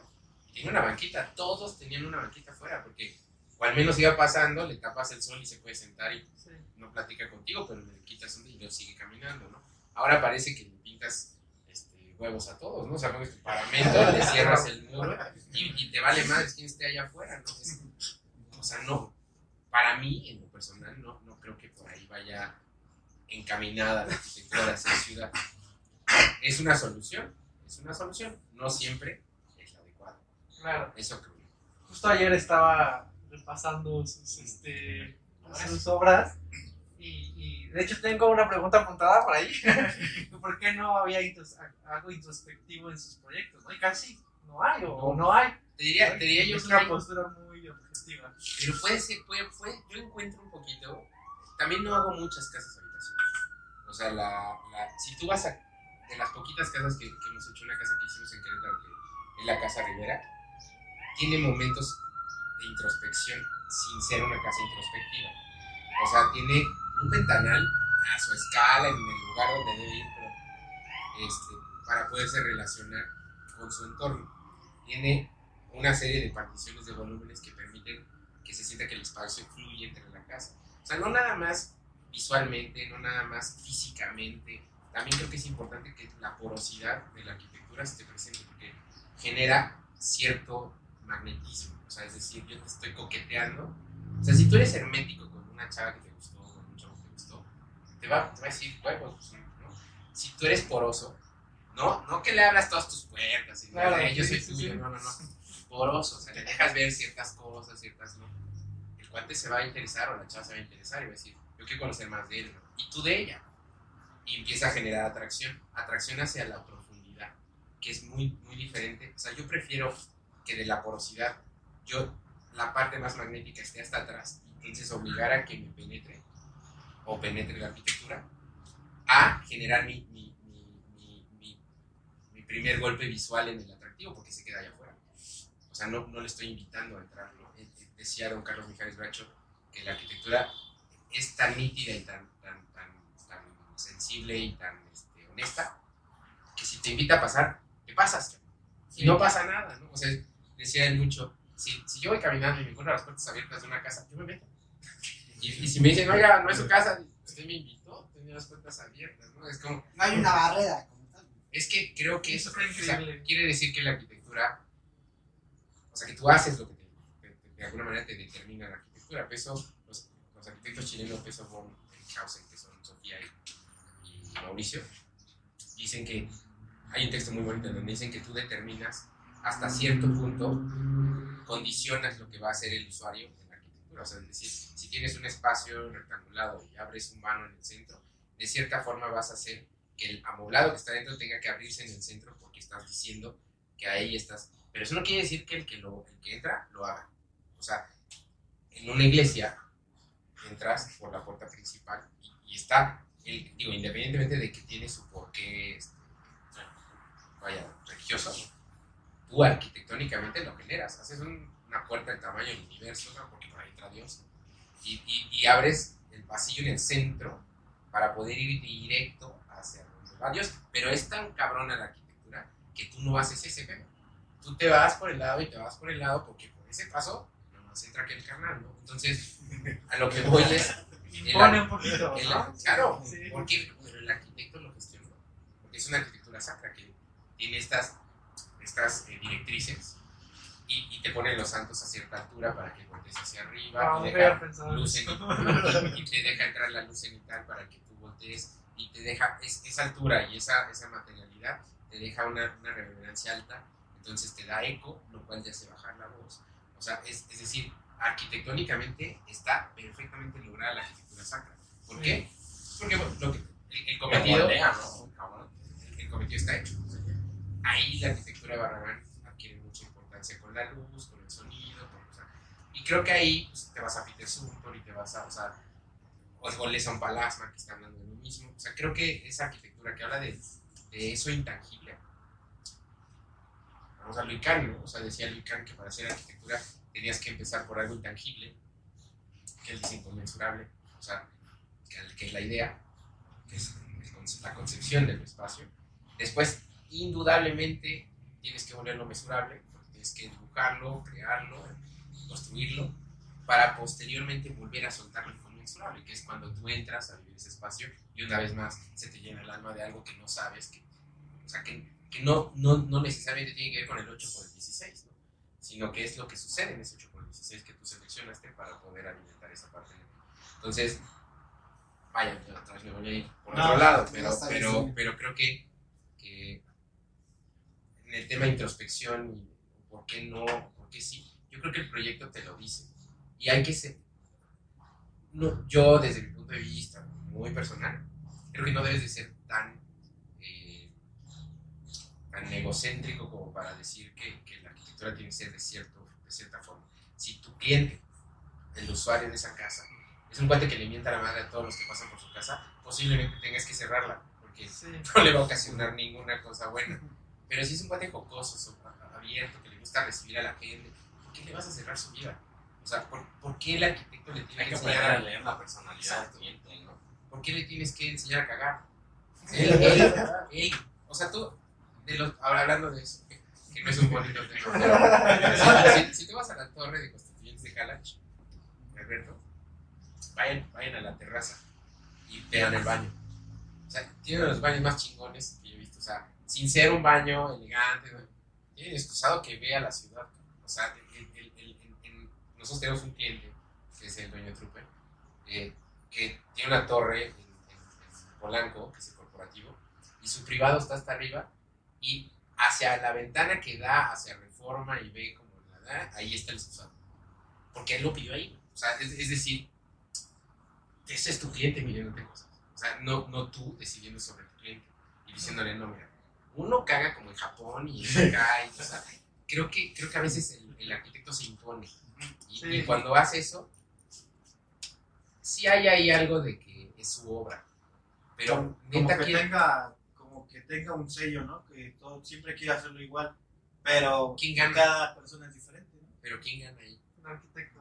tenía una banquita, todos tenían una banquita afuera, porque o al menos iba pasando, le tapas el sol y se puede sentar y Sí. no platica contigo, pero le quitas un y sigue caminando, ¿no? ahora parece que le pintas este, huevos a todos, ¿no? O sea, pones tu paramento, le cierras el muro y, y te vale más quién esté allá afuera, ¿no? Es- o sea, no, para mí, en lo personal, no, no creo que por ahí vaya encaminada la arquitectura de hacer ciudad. Es una solución, es una solución, no siempre la. Claro. Eso creo. Justo ayer estaba repasando sus, este, sus obras y, y de hecho tengo una pregunta apuntada por ahí. ¿Por qué no había intros- algo introspectivo en sus proyectos? ¿no? Y casi no hay o, o no hay. Te diría, te diría yo es que una hay- postura muy objetiva. Pero puede ser, puede, puede, yo encuentro un poquito, también no hago muchas casas habitación. O sea, la, la- si tú vas a, de las poquitas casas que, que hemos hecho, una casa que hicimos en Querétaro, que es la Casa Rivera, tiene momentos de introspección sin ser una casa introspectiva. O sea, tiene un ventanal a su escala, en el lugar donde debe ir, este, para poderse relacionar con su entorno. Tiene una serie de particiones de volúmenes que permiten que se sienta que el espacio fluye entre la casa. O sea, no nada más visualmente, no nada más físicamente. También creo que es importante que la porosidad de la arquitectura esté presente porque genera cierto magnetismo. O sea, es decir, yo te estoy coqueteando. O sea, si tú eres hermético con una chava que te gustó, con un chavo que te gustó, te va, te va a decir, huevos, pues, ¿no? Si tú eres poroso, no, no que le abras todas tus puertas y Claro, "Eh, yo soy sí, tuyo, sí. no, no, no poroso, o sea, le dejas ver ciertas cosas, ciertas no. El cuate se va a interesar o la chava se va a interesar y va a decir, yo quiero conocer más de él, ¿no? Y tú de ella. Y empieza a generar atracción, atracción hacia la profundidad, que es muy, muy diferente. O sea, yo prefiero que de la porosidad, yo, la parte más magnética esté hasta atrás, entonces obligar a que me penetre o penetre la arquitectura, a generar mi, mi, mi, mi, primer golpe visual en el atractivo, porque se queda allá afuera. O sea, no, no le estoy invitando a entrar, ¿no? Eh, eh, Decía don Carlos Mijares Bracho que la arquitectura es tan nítida y tan, tan, tan, tan sensible y tan este, honesta que si te invita a pasar, te pasas. Y no pasa nada, ¿no? O sea, decía él mucho, si, si yo voy caminando y me encuentro las puertas abiertas de una casa, yo me meto. Y, y si me dicen, oiga, no es su casa, usted me invitó, tenía las puertas abiertas, ¿no? Es como, No hay una barrera como tal. es que creo que eso o sea, quiere decir que la arquitectura, o sea, que tú haces lo que te, te- te- de alguna manera te determina la arquitectura. Peso, los, los arquitectos chilenos, Peso von Hausen, que son Sofía y, y Mauricio, dicen que hay un texto muy bonito en donde dicen que tú determinas hasta cierto punto, condicionas lo que va a hacer el usuario en la arquitectura. O sea, es decir, si tienes un espacio rectangulado y abres un vano en el centro, de cierta forma vas a hacer que el amoblado que está dentro tenga que abrirse en el centro porque estás diciendo que ahí estás. Pero eso no quiere decir que el que, lo, el que entra lo haga. O sea, en una iglesia entras por la puerta principal y, está, el, digo, independientemente de que tiene su porqué, este, vaya, religioso, tú arquitectónicamente lo generas. Haces un- una puerta del tamaño del universo, ¿no? porque por ahí entra Dios, y, y- y abres el pasillo en el centro para poder ir directo hacia donde va Dios. Pero es tan cabrona la arquitectura que tú no haces ese pedo. Tú te vas por el lado y te vas por el lado porque por ese paso nomás entra aquel carnal, ¿no? Entonces, a lo que voy es. Impone un poquito, el- ¿no? claro, Sí. porque el arquitecto lo gestiona. Porque es una arquitectura sacra que tiene estas, estas eh, directrices y, y te pone los santos a cierta altura para que voltees hacia arriba Ah, y deja en luz cenital, y, y te deja entrar la luz cenital para que tú voltees y te deja es- esa altura y esa, esa materialidad te deja una, una reverberancia alta entonces te da eco lo cual te hace bajar la voz o sea es, es decir arquitectónicamente está perfectamente lograda la arquitectura sacra ¿por qué? porque bueno, lo que, el, el cometido moldea, ¿no? Cabrón. el, el cometido está hecho. Ahí la arquitectura de Barragán adquiere mucha importancia con la luz, con el sonido, con, o sea, y creo que ahí pues, te vas a Peter Sumter y te vas a, o sea, o, o Les un Palasma que está hablando de lo mismo. O sea, creo que esa arquitectura que habla de, de eso intangible. Vamos a Luis Kahn, ¿no? O sea, decía Luis Kahn que para hacer arquitectura tenías que empezar por algo intangible, que dice inconmensurable, o sea, que, que es la idea, que es la concepción del espacio. Después, indudablemente, tienes que volverlo mesurable, tienes que dibujarlo, crearlo, construirlo, para posteriormente volver a soltarlo con un inconmensurable, que es cuando tú entras a vivir ese espacio y una vez más se te llena el alma de algo que no sabes, que, o sea, que, que no, no, no necesariamente tiene que ver con el 8 por el 16, ¿no? sino que es lo que sucede en ese 8 por el 16 que tú seleccionaste para poder alimentar esa parte. Entonces, vaya, yo vez me voy a ir por No, otro lado, pero, pero, creo que en el tema de introspección y por qué no, por qué sí, yo creo que el proyecto te lo dice. Y hay que ser, no, yo desde mi punto de vista muy personal, creo que no debes de ser tan, eh, tan egocéntrico como para decir que, que la arquitectura tiene que ser de, cierto, de cierta forma. Si tu cliente, el usuario de esa casa, es un cuate que le mienta la madre a todos los que pasan por su casa, posiblemente tengas que cerrarla, porque Sí. no le va a ocasionar ninguna cosa buena. Pero si es un cuate jocoso, so- abierto, que le gusta recibir a la gente, ¿por qué le vas a cerrar su vida? O sea, ¿por, por qué el arquitecto le tiene Hay que enseñar a leer la personalidad del cliente, ¿no? ¿Por qué le tienes que enseñar a cagar? Ey, ey, ey. O sea, tú, de los, ahora hablando de eso, que, no es un bonito tema, pero si, si- tú vas a la torre de constituyentes de Calach, Alberto, vayan, vayan a la terraza y vean el baño. O sea, tienen los baños más chingones que yo he visto. O sea, sin ser un baño elegante, ¿no? tienen excusado que vea la ciudad. O sea, nosotros tenemos un cliente, que es el dueño Trupe, eh, que tiene una torre en, Polanco, que es el corporativo, y su privado está hasta arriba, y hacia la ventana que da hacia Reforma y ve como la da, ahí está el excusado. Porque él lo pidió ahí. O sea, es, es decir, ese es tu cliente midiéndote cosas. O sea, no, no tú decidiendo sobre tu cliente y diciéndole, no, mira, uno caga como en Japón y acá, y, o sea, creo que, creo que a veces el, el arquitecto se impone. Y, Sí. y cuando hace eso, sí hay ahí algo de que es su obra. Pero como neta que quiere- tenga como que tenga un sello, ¿no? Que todo, siempre quiere hacerlo igual, pero ¿Quién gana? cada persona es diferente, ¿no? Pero ¿quién gana ahí? Un arquitecto.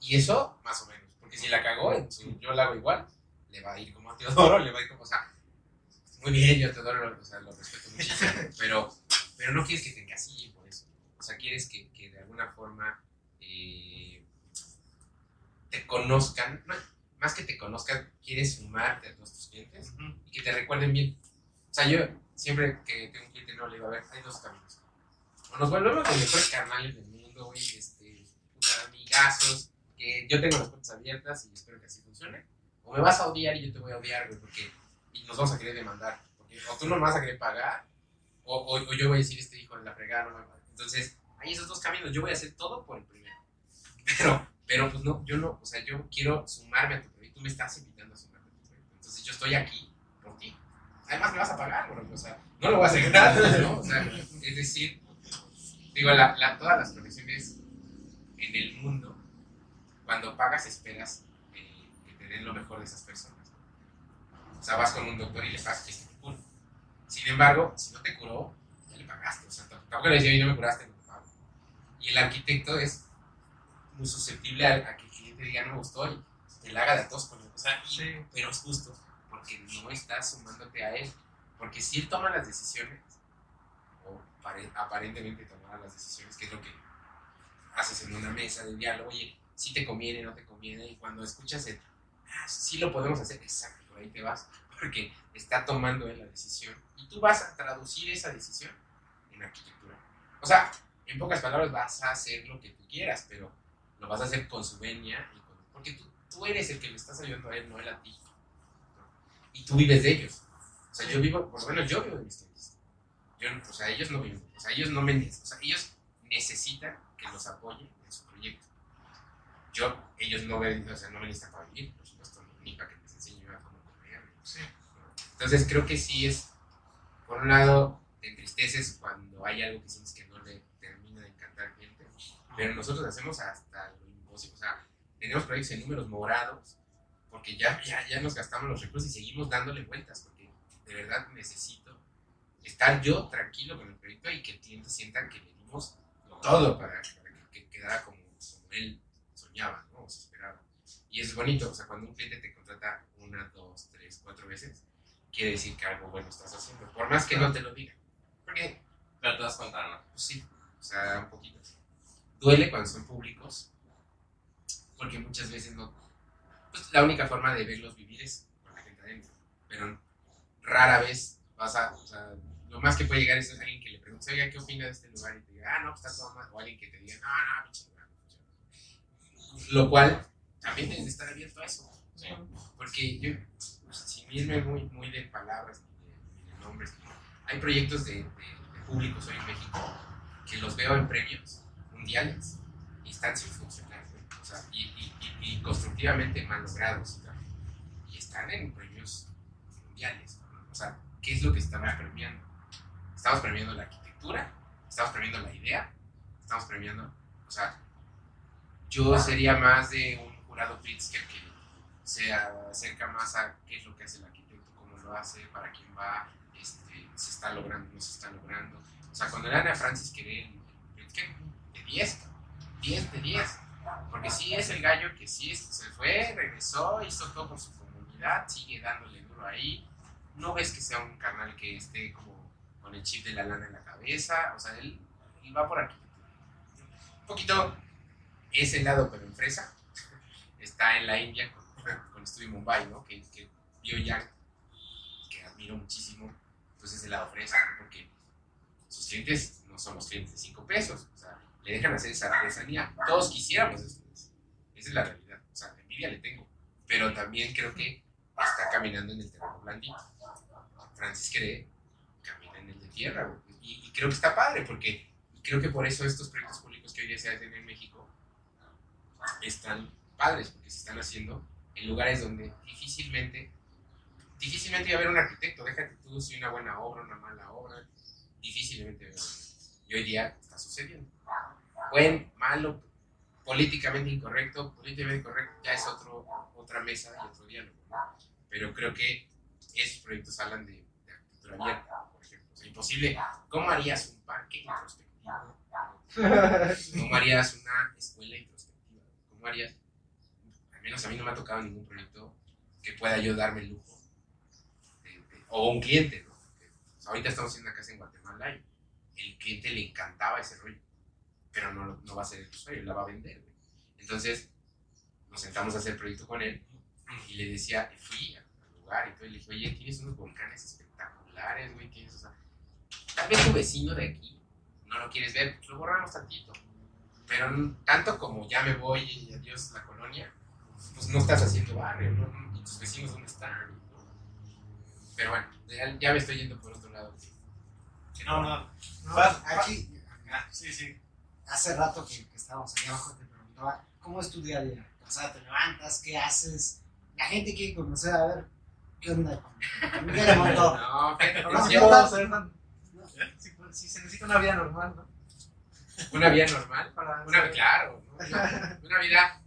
Y eso, más o menos. Porque si la cagó, yo la hago igual, le va a ir como a Teodoro, le va a ir como, o sea, muy bien, yo a Teodoro lo, o sea, lo respeto muchísimo, pero, pero no quieres que te encasillen por eso. O sea, quieres que, que de alguna forma eh, te conozcan, no, más que te conozcan, quieres sumarte a todos tus clientes y que te recuerden bien. O sea, yo siempre que tengo un cliente no le digo, a ver, hay dos caminos. O nos volvemos los mejores carnales del mundo, güey, este, puta, amigazos, que yo tengo las puertas abiertas y espero que así funcione. O me vas a odiar y yo te voy a odiar, güey, porque y nos vamos a querer demandar. O tú no me vas a querer pagar, o, yo voy a decir, este hijo de la fregada no me Entonces, hay esos dos caminos. Yo voy a hacer todo por el primero. Pero, pero pues no, yo no, o sea, yo quiero sumarme a tu proyecto. Tú me estás invitando a sumarme a tu proyecto. Entonces, yo estoy aquí por ti. Además, me vas a pagar. O sea, no lo voy a hacer es decir, digo, la, todas las profesiones en el mundo, cuando pagas, esperas eh, que te den lo mejor de esas personas. O sea, vas con un doctor y le pagas que te cure. Sin embargo, si no te curó, ya le pagaste. O sea, tamp- tampoco le decía, "Oye, no me curaste, no te pago. Y el arquitecto es muy susceptible a, a que el cliente diga, no me gustó y te la haga de tos con. O sea, y- Sí. pero es justo, porque no estás sumándote a él. Porque si él toma las decisiones, o pare- aparentemente tomará las decisiones, que es lo que haces en una mesa de diálogo, oye, si te conviene, no te conviene, y cuando escuchas el, ah, sí lo podemos hacer, exacto, ahí te vas, porque está tomando él la decisión, y tú vas a traducir esa decisión en arquitectura. O sea, en pocas palabras vas a hacer lo que tú quieras, pero lo vas a hacer con su venia, y con- porque tú, tú eres el que le estás ayudando a él, no él a ti. Y tú vives de ellos. O sea, yo vivo, por lo menos yo vivo de mis clientes. Yo, o sea, ellos no viven, o sea, ellos no me, sea, ellos necesitan que los apoye en su proyecto. Yo, ellos no o sea, no me necesitan para vivir, por supuesto, no, ni para que les enseñe a cómo comer. Sí. Entonces creo que sí es, por un lado, te entristeces cuando hay algo que sientes que no le termina de encantar al cliente, pero nosotros hacemos hasta lo imposible. O sea, tenemos proyectos en números morados, porque ya, ya, ya nos gastamos los recursos y seguimos dándole vueltas, porque de verdad necesito estar yo tranquilo con el proyecto y que el cliente sienta que le dimos todo para, para que, que quedara como, como él soñaba, ¿no? O se esperaba. Y es bonito, o sea, cuando un cliente te contrata una, dos, tres, cuatro veces, quiere decir que algo bueno estás haciendo, por más que no te lo diga. Porque Pero te das cuenta, ¿no? pues sí, o sea, un poquito. Duele cuando son públicos, porque muchas veces no, pues, la única forma de verlos vivir es con la gente adentro. Pero rara vez vas a, o sea, lo más que puede llegar es alguien que le pregunte, oiga, ¿qué opina de este lugar? Y te diga, ah, no, pues está todo mal. O alguien que te diga, no, no, pinche lugar. pinche lugar". Lo cual también debes de estar abierto a eso. Sí. Porque yo, irme muy, muy de palabras ni de, de nombres, hay proyectos de, de- de públicos hoy en México que los veo en premios mundiales y están sin funcionar. güey. O sea, y, y- y- y constructivamente mal logrados. tal. Y están en premios mundiales. ¿no? O sea, ¿qué es lo que estamos premiando? Estamos premiando la arquitectura, estamos premiando la idea, estamos premiando. O sea, yo sería más de un jurado Pritzker que se acerca más a qué es lo que hace el arquitecto, cómo lo hace, para quién va, este, se está logrando, no se está logrando. O sea, cuando le dan a Francis Querel, Pritzker, de 10, cabrón, 10 de 10. Porque sí es el gallo que sí se fue, regresó, hizo todo por su comunidad, sigue dándole duro ahí. No ves que sea un canal que esté como con el chip de la lana en la cabeza. O sea, él, él va por arquitectura. Un poquito ese lado, pero en fresa. Está en la India con, con Estudio Mumbai, ¿no? Que, que vio ya, que admiro muchísimo, pues ese lado fresa, ¿no? Porque sus clientes no son los clientes de 5 pesos. O sea, le dejan hacer esa artesanía. Todos quisiéramos eso. Esa es la realidad. O sea, envidia le tengo. Pero también creo que está caminando en el terreno blandito. Francis Queré camina en el de tierra. Y, y creo que está padre, porque creo que por eso estos proyectos públicos que hoy día se hacen en México están padres, porque se están haciendo en lugares donde difícilmente, difícilmente va a haber un arquitecto. Déjate tú si una buena obra, una mala obra, difícilmente va. Y hoy día está sucediendo. Buen, malo, políticamente incorrecto, políticamente correcto, ya es otro, otra mesa y otro diálogo. ¿no? Pero creo que esos proyectos hablan de, de arquitectura abierta, por ejemplo. O sea, imposible. ¿Cómo harías un parque introspectivo? ¿Cómo harías una escuela introspectiva? ¿Cómo harías? Menos a mí no me ha tocado ningún proyecto que pueda yo darme el lujo. de- de- o un cliente, ¿no? Porque, sea, ahorita estamos en una casa en Guatemala y el cliente le encantaba ese rollo, pero no, no va a ser el usuario, la va a vender. güey. Entonces, nos sentamos a hacer proyecto con él y le decía, fui al lugar y todo, y le dije, oye, tienes unos volcanes espectaculares, güey, tienes, o sea, tal vez tu vecino de aquí no lo quieres ver, pues lo borramos tantito. Pero tanto como ya me voy y adiós la colonia, pues no estás haciendo barrio, ¿no? ¿Y tus vecinos dónde están? ¿no? Pero bueno, ya, ya me estoy yendo por otro lado. No, no. No, aquí, sí, sí. hace rato que, que estábamos allá abajo, te preguntaba, ¿cómo es tu día a día? O sea, te levantas, ¿qué haces? La gente quiere conocer, a ver, ¿qué onda Miguel de Montoro? No, No, No, es si se necesita una vida normal, ¿no? una vida normal. Para Una, claro, ¿no? una vida,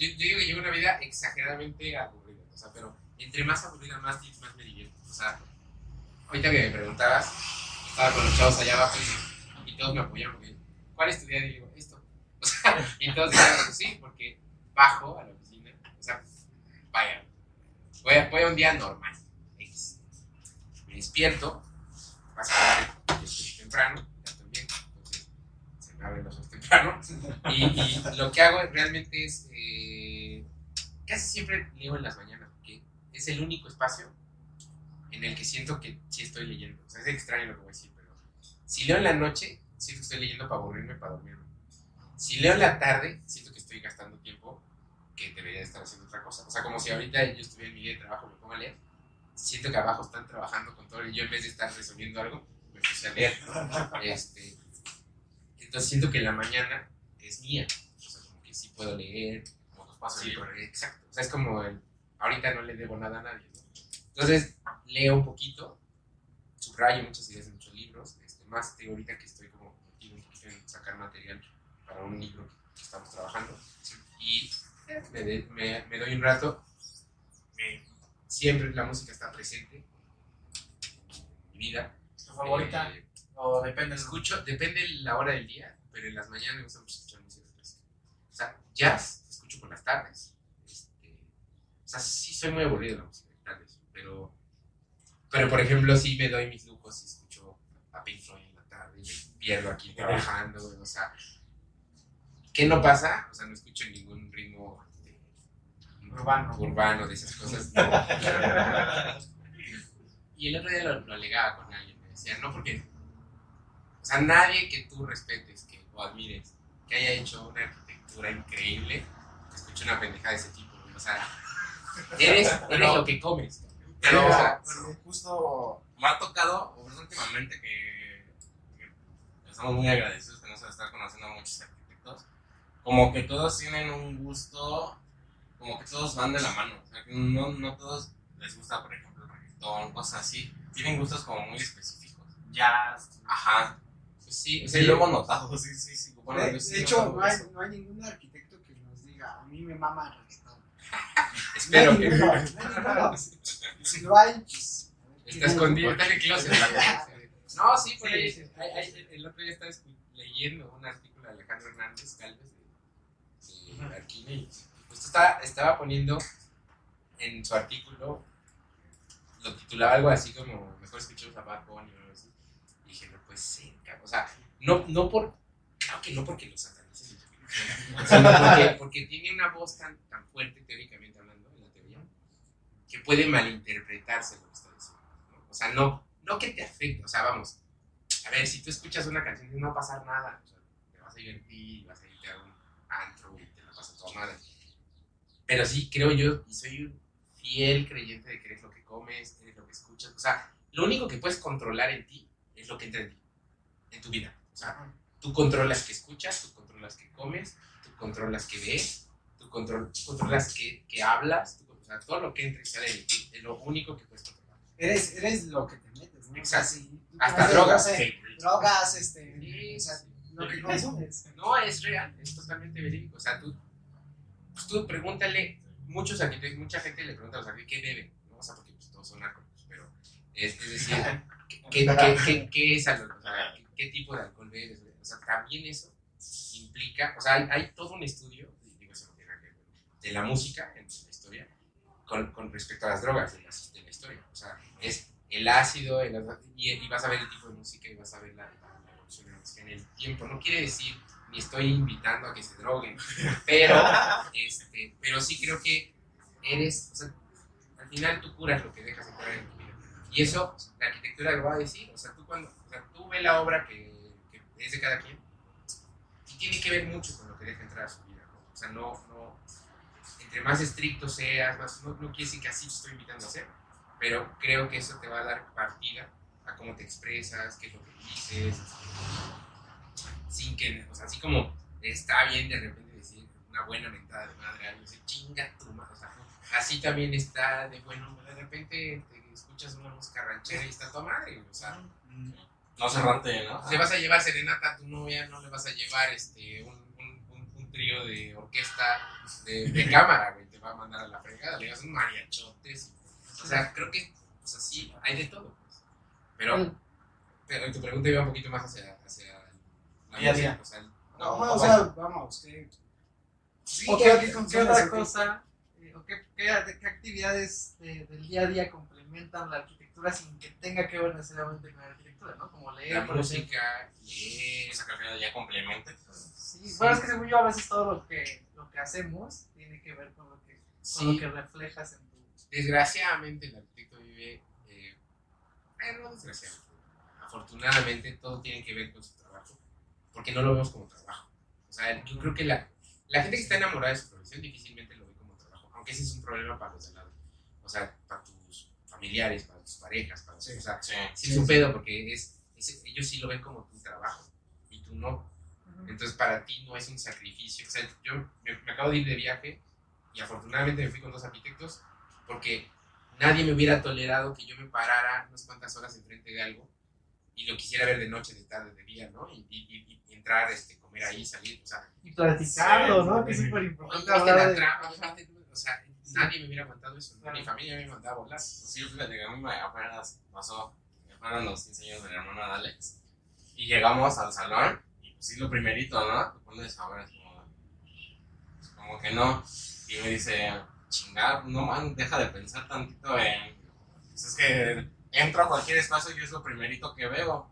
yo, digo que llevo una vida exageradamente aburrida, o sea, pero entre más aburrida, más, más me divierto. O sea, ahorita que me preguntabas, estaba con los chavos allá abajo y, todos me apoyaron, porque, ¿cuál es tu día? Y digo, esto. O sea, y todos decían, pues sí, porque bajo a la oficina, o sea, vaya, voy a, un día normal, X. Me despierto, básicamente, yo estoy temprano, ya también, entonces se me abren los Y, y lo que hago realmente es, eh, casi siempre leo en las mañanas, porque es el único espacio en el que siento que sí estoy leyendo. O sea, es extraño lo que voy a decir, pero si leo en la noche, siento que estoy leyendo para aburrirme, para dormirme. Si leo en la tarde, siento que estoy gastando tiempo que debería estar haciendo otra cosa. O sea, como si ahorita yo estuviera en mi día de trabajo, me pongo a leer, siento que abajo están trabajando con todo y yo en vez de estar resolviendo algo, me puse a leer. Este, entonces siento que la mañana es mía. O sea, como que sí puedo leer. Como tu espacio Sí, exacto. O sea, es como el, ahorita no le debo nada a nadie. ¿no? Entonces, leo un poquito, subrayo muchas ideas en muchos libros. Este, más digo ahorita que estoy como metido un poquito en sacar material para un libro que estamos trabajando. Y eh, me, de- me, me doy un rato. Me- siempre la música está presente en mi vida. ¿Tu favorita? Eh, ¿O depende? escucho, depende la hora del día, pero en las mañanas me gusta mucho escuchar música clásica. O sea, jazz escucho por las tardes. Este, o sea, sí soy muy aburrido de la música de tardes, pero, pero por ejemplo, sí me doy mis lujos y escucho a Pink Floyd en la tarde y me pierdo aquí trabajando, o sea, ¿qué no pasa? O sea, no escucho ningún ritmo este, Urbano. urbano, de esas cosas. no. y el otro día lo, lo alegaba con alguien, me decía, no, porque, sea, nadie que tú respetes que, o admires, que haya hecho una arquitectura increíble, escucha una pendejada de ese tipo, o sea, eres, eres Pero- lo que comes. Pero, o sea, pero justo me ha tocado o últimamente que, que estamos muy agradecidos que nos estar conociendo a muchos arquitectos. Como que todos tienen un gusto, como que todos van de la mano. O sea, que no, no todos les gusta, por ejemplo, el reggaetón, cosas así. Tienen gustos como muy específicos. Jazz. Ajá. Sí, o Sí, sea, lo hemos notado, sí, sí, sí. Bueno, de, sí de he hecho, no hay, no hay ningún arquitecto que nos diga, a mí me mama el reggaetón. espero no que no. Y si lo hay, pues. está ¿quién- escondido, está en el closet. No, sí, por Sí, ahí. sí, sí. hay- hay- el otro día estaba leyendo un artículo de Alejandro Hernández Calves de, de Arquina y justo estaba, estaba poniendo en su artículo, lo titulaba algo así como Mejor escuchemos a Bad Bunny o algo así. Y dije, no puede ser, sea, no, no por. Claro que no porque los satanices, sino porque, porque tiene una voz tan, tan fuerte teóricamente hablando, en la teoría, que puede malinterpretarse lo que está diciendo. ¿no? O sea, no, no que te afecte, o sea, vamos, a ver, si tú escuchas una canción no va a pasar nada, o sea, te vas a divertir, vas a irte a un antro y te la pasas toda madre. Pero sí, creo yo, y soy un fiel creyente de que eres lo que comes, eres lo que escuchas, o sea, lo único que puedes controlar en ti es lo que entra en ti, en tu vida. O sea, tú controlas que escuchas, tú controlas que comes, tú controlas que ves, tú, control, tú controlas que, que hablas, tú- o sea, todo lo que entra y sale de ti es lo único que puedes controlar. Eres, eres lo que te metes, ¿no? O sea, Exacto. si Hasta drogas. no sé, Sí. drogas, este. Sí, o sea, sí. lo que consumes. No, es real, es totalmente verídico. O sea, tú, pues tú pregúntale, muchos arquitectos, mucha gente le pregunta a los arquitectos qué beben, ¿no? O sea, porque pues, todos son narcos, pero es, es decir, ¿qué, qué, qué, qué- qué es alcohol? O sea, ¿qué, tipo de alcohol bebes? O sea, también eso implica, o sea, hay, hay todo un estudio, digo, eso no tiene nada que ver, de la música en la historia con, con respecto a las drogas de la, de la historia. O sea, es el ácido, el- y, y vas a ver el tipo de música y vas a ver la, la- la evolución de la música en el tiempo. No quiere decir, ni estoy invitando a que se droguen, pero, este, pero sí creo que eres, o sea, al final tú curas lo que dejas entrar en tu vida. Y eso la arquitectura lo va a decir. O sea, tú cuando, ves la obra que, que es de cada quien y tiene que ver mucho con lo que deja entrar a su vida. ¿no? O sea, no, no, entre más estricto seas, más, no, no quiere decir que así te estoy invitando a hacer, pero creo que eso te va a dar partida a cómo te expresas, qué es lo que dices, sin que, o sea, así como está bien de repente decir una buena mentada de madre, algo así, chinga tu madre, o sea, así también está de bueno, de repente te escuchas una música ranchera y está tu madre, o sea, No cerrante, ¿no? le vas a llevar serenata a tu novia, no le vas a llevar este un, un, un, un trío de orquesta de, de cámara, güey, te va a mandar a la fregada, le das un mariachotes, o sea, creo que, o sea, sí, hay de todo, pues. pero, pero tu pregunta iba un poquito más hacia, hacia la Día a música, día. o sea, el- No, no, o sea, vamos, que. Sí, ¿O que- qué, qué consumes otra cosa, eh, o qué, qué, qué actividades eh, del día a día complementan la arquitectura sin que tenga que ver necesariamente con la arquitectura, ¿no? Como leer, la música, leer, Esa carrera ya complementa. Sí, bueno, es que según yo a veces todo lo que, lo que hacemos tiene que ver con lo que, con lo sí, que reflejas en tu... desgraciadamente el arquitecto vive, eh, no desgraciadamente, afortunadamente todo tiene que ver con su trabajo, porque no lo vemos como trabajo. O sea, yo creo que la, la gente que está enamorada de su profesión difícilmente lo ve como trabajo, aunque ese es un problema para los de lado. O sea, para tus familiares, para tus parejas, para tus, o sea, Sí. sí es un pedo porque es, es- ellos sí lo ven como tu trabajo y tú no. Entonces para ti no es un sacrificio. O sea, yo me, me acabo de ir de viaje y afortunadamente me fui con dos arquitectos porque nadie me hubiera tolerado que yo me parara unas cuantas horas enfrente de algo y lo quisiera ver de noche, de tarde, de día, ¿no? Y, y- y- y entrar, este, comer ahí, salir, o sea, Y platicarlo, Sí, ¿no? Que es sí. súper importante. ¿Viste? O sea, nadie me hubiera aguantado eso, ¿no? Mi familia me mandaba a volar. Sí, fíjate que a mí me apenas pasó, fueron los 15 años de la hermana de Alex. Y llegamos al salón, y pues sí, lo primerito, ¿no? Te pones a ver, es como, pues, como que no. Y me dice, chingar, no man, deja de pensar tantito en. Pues es que entro a cualquier espacio y es lo primerito que veo.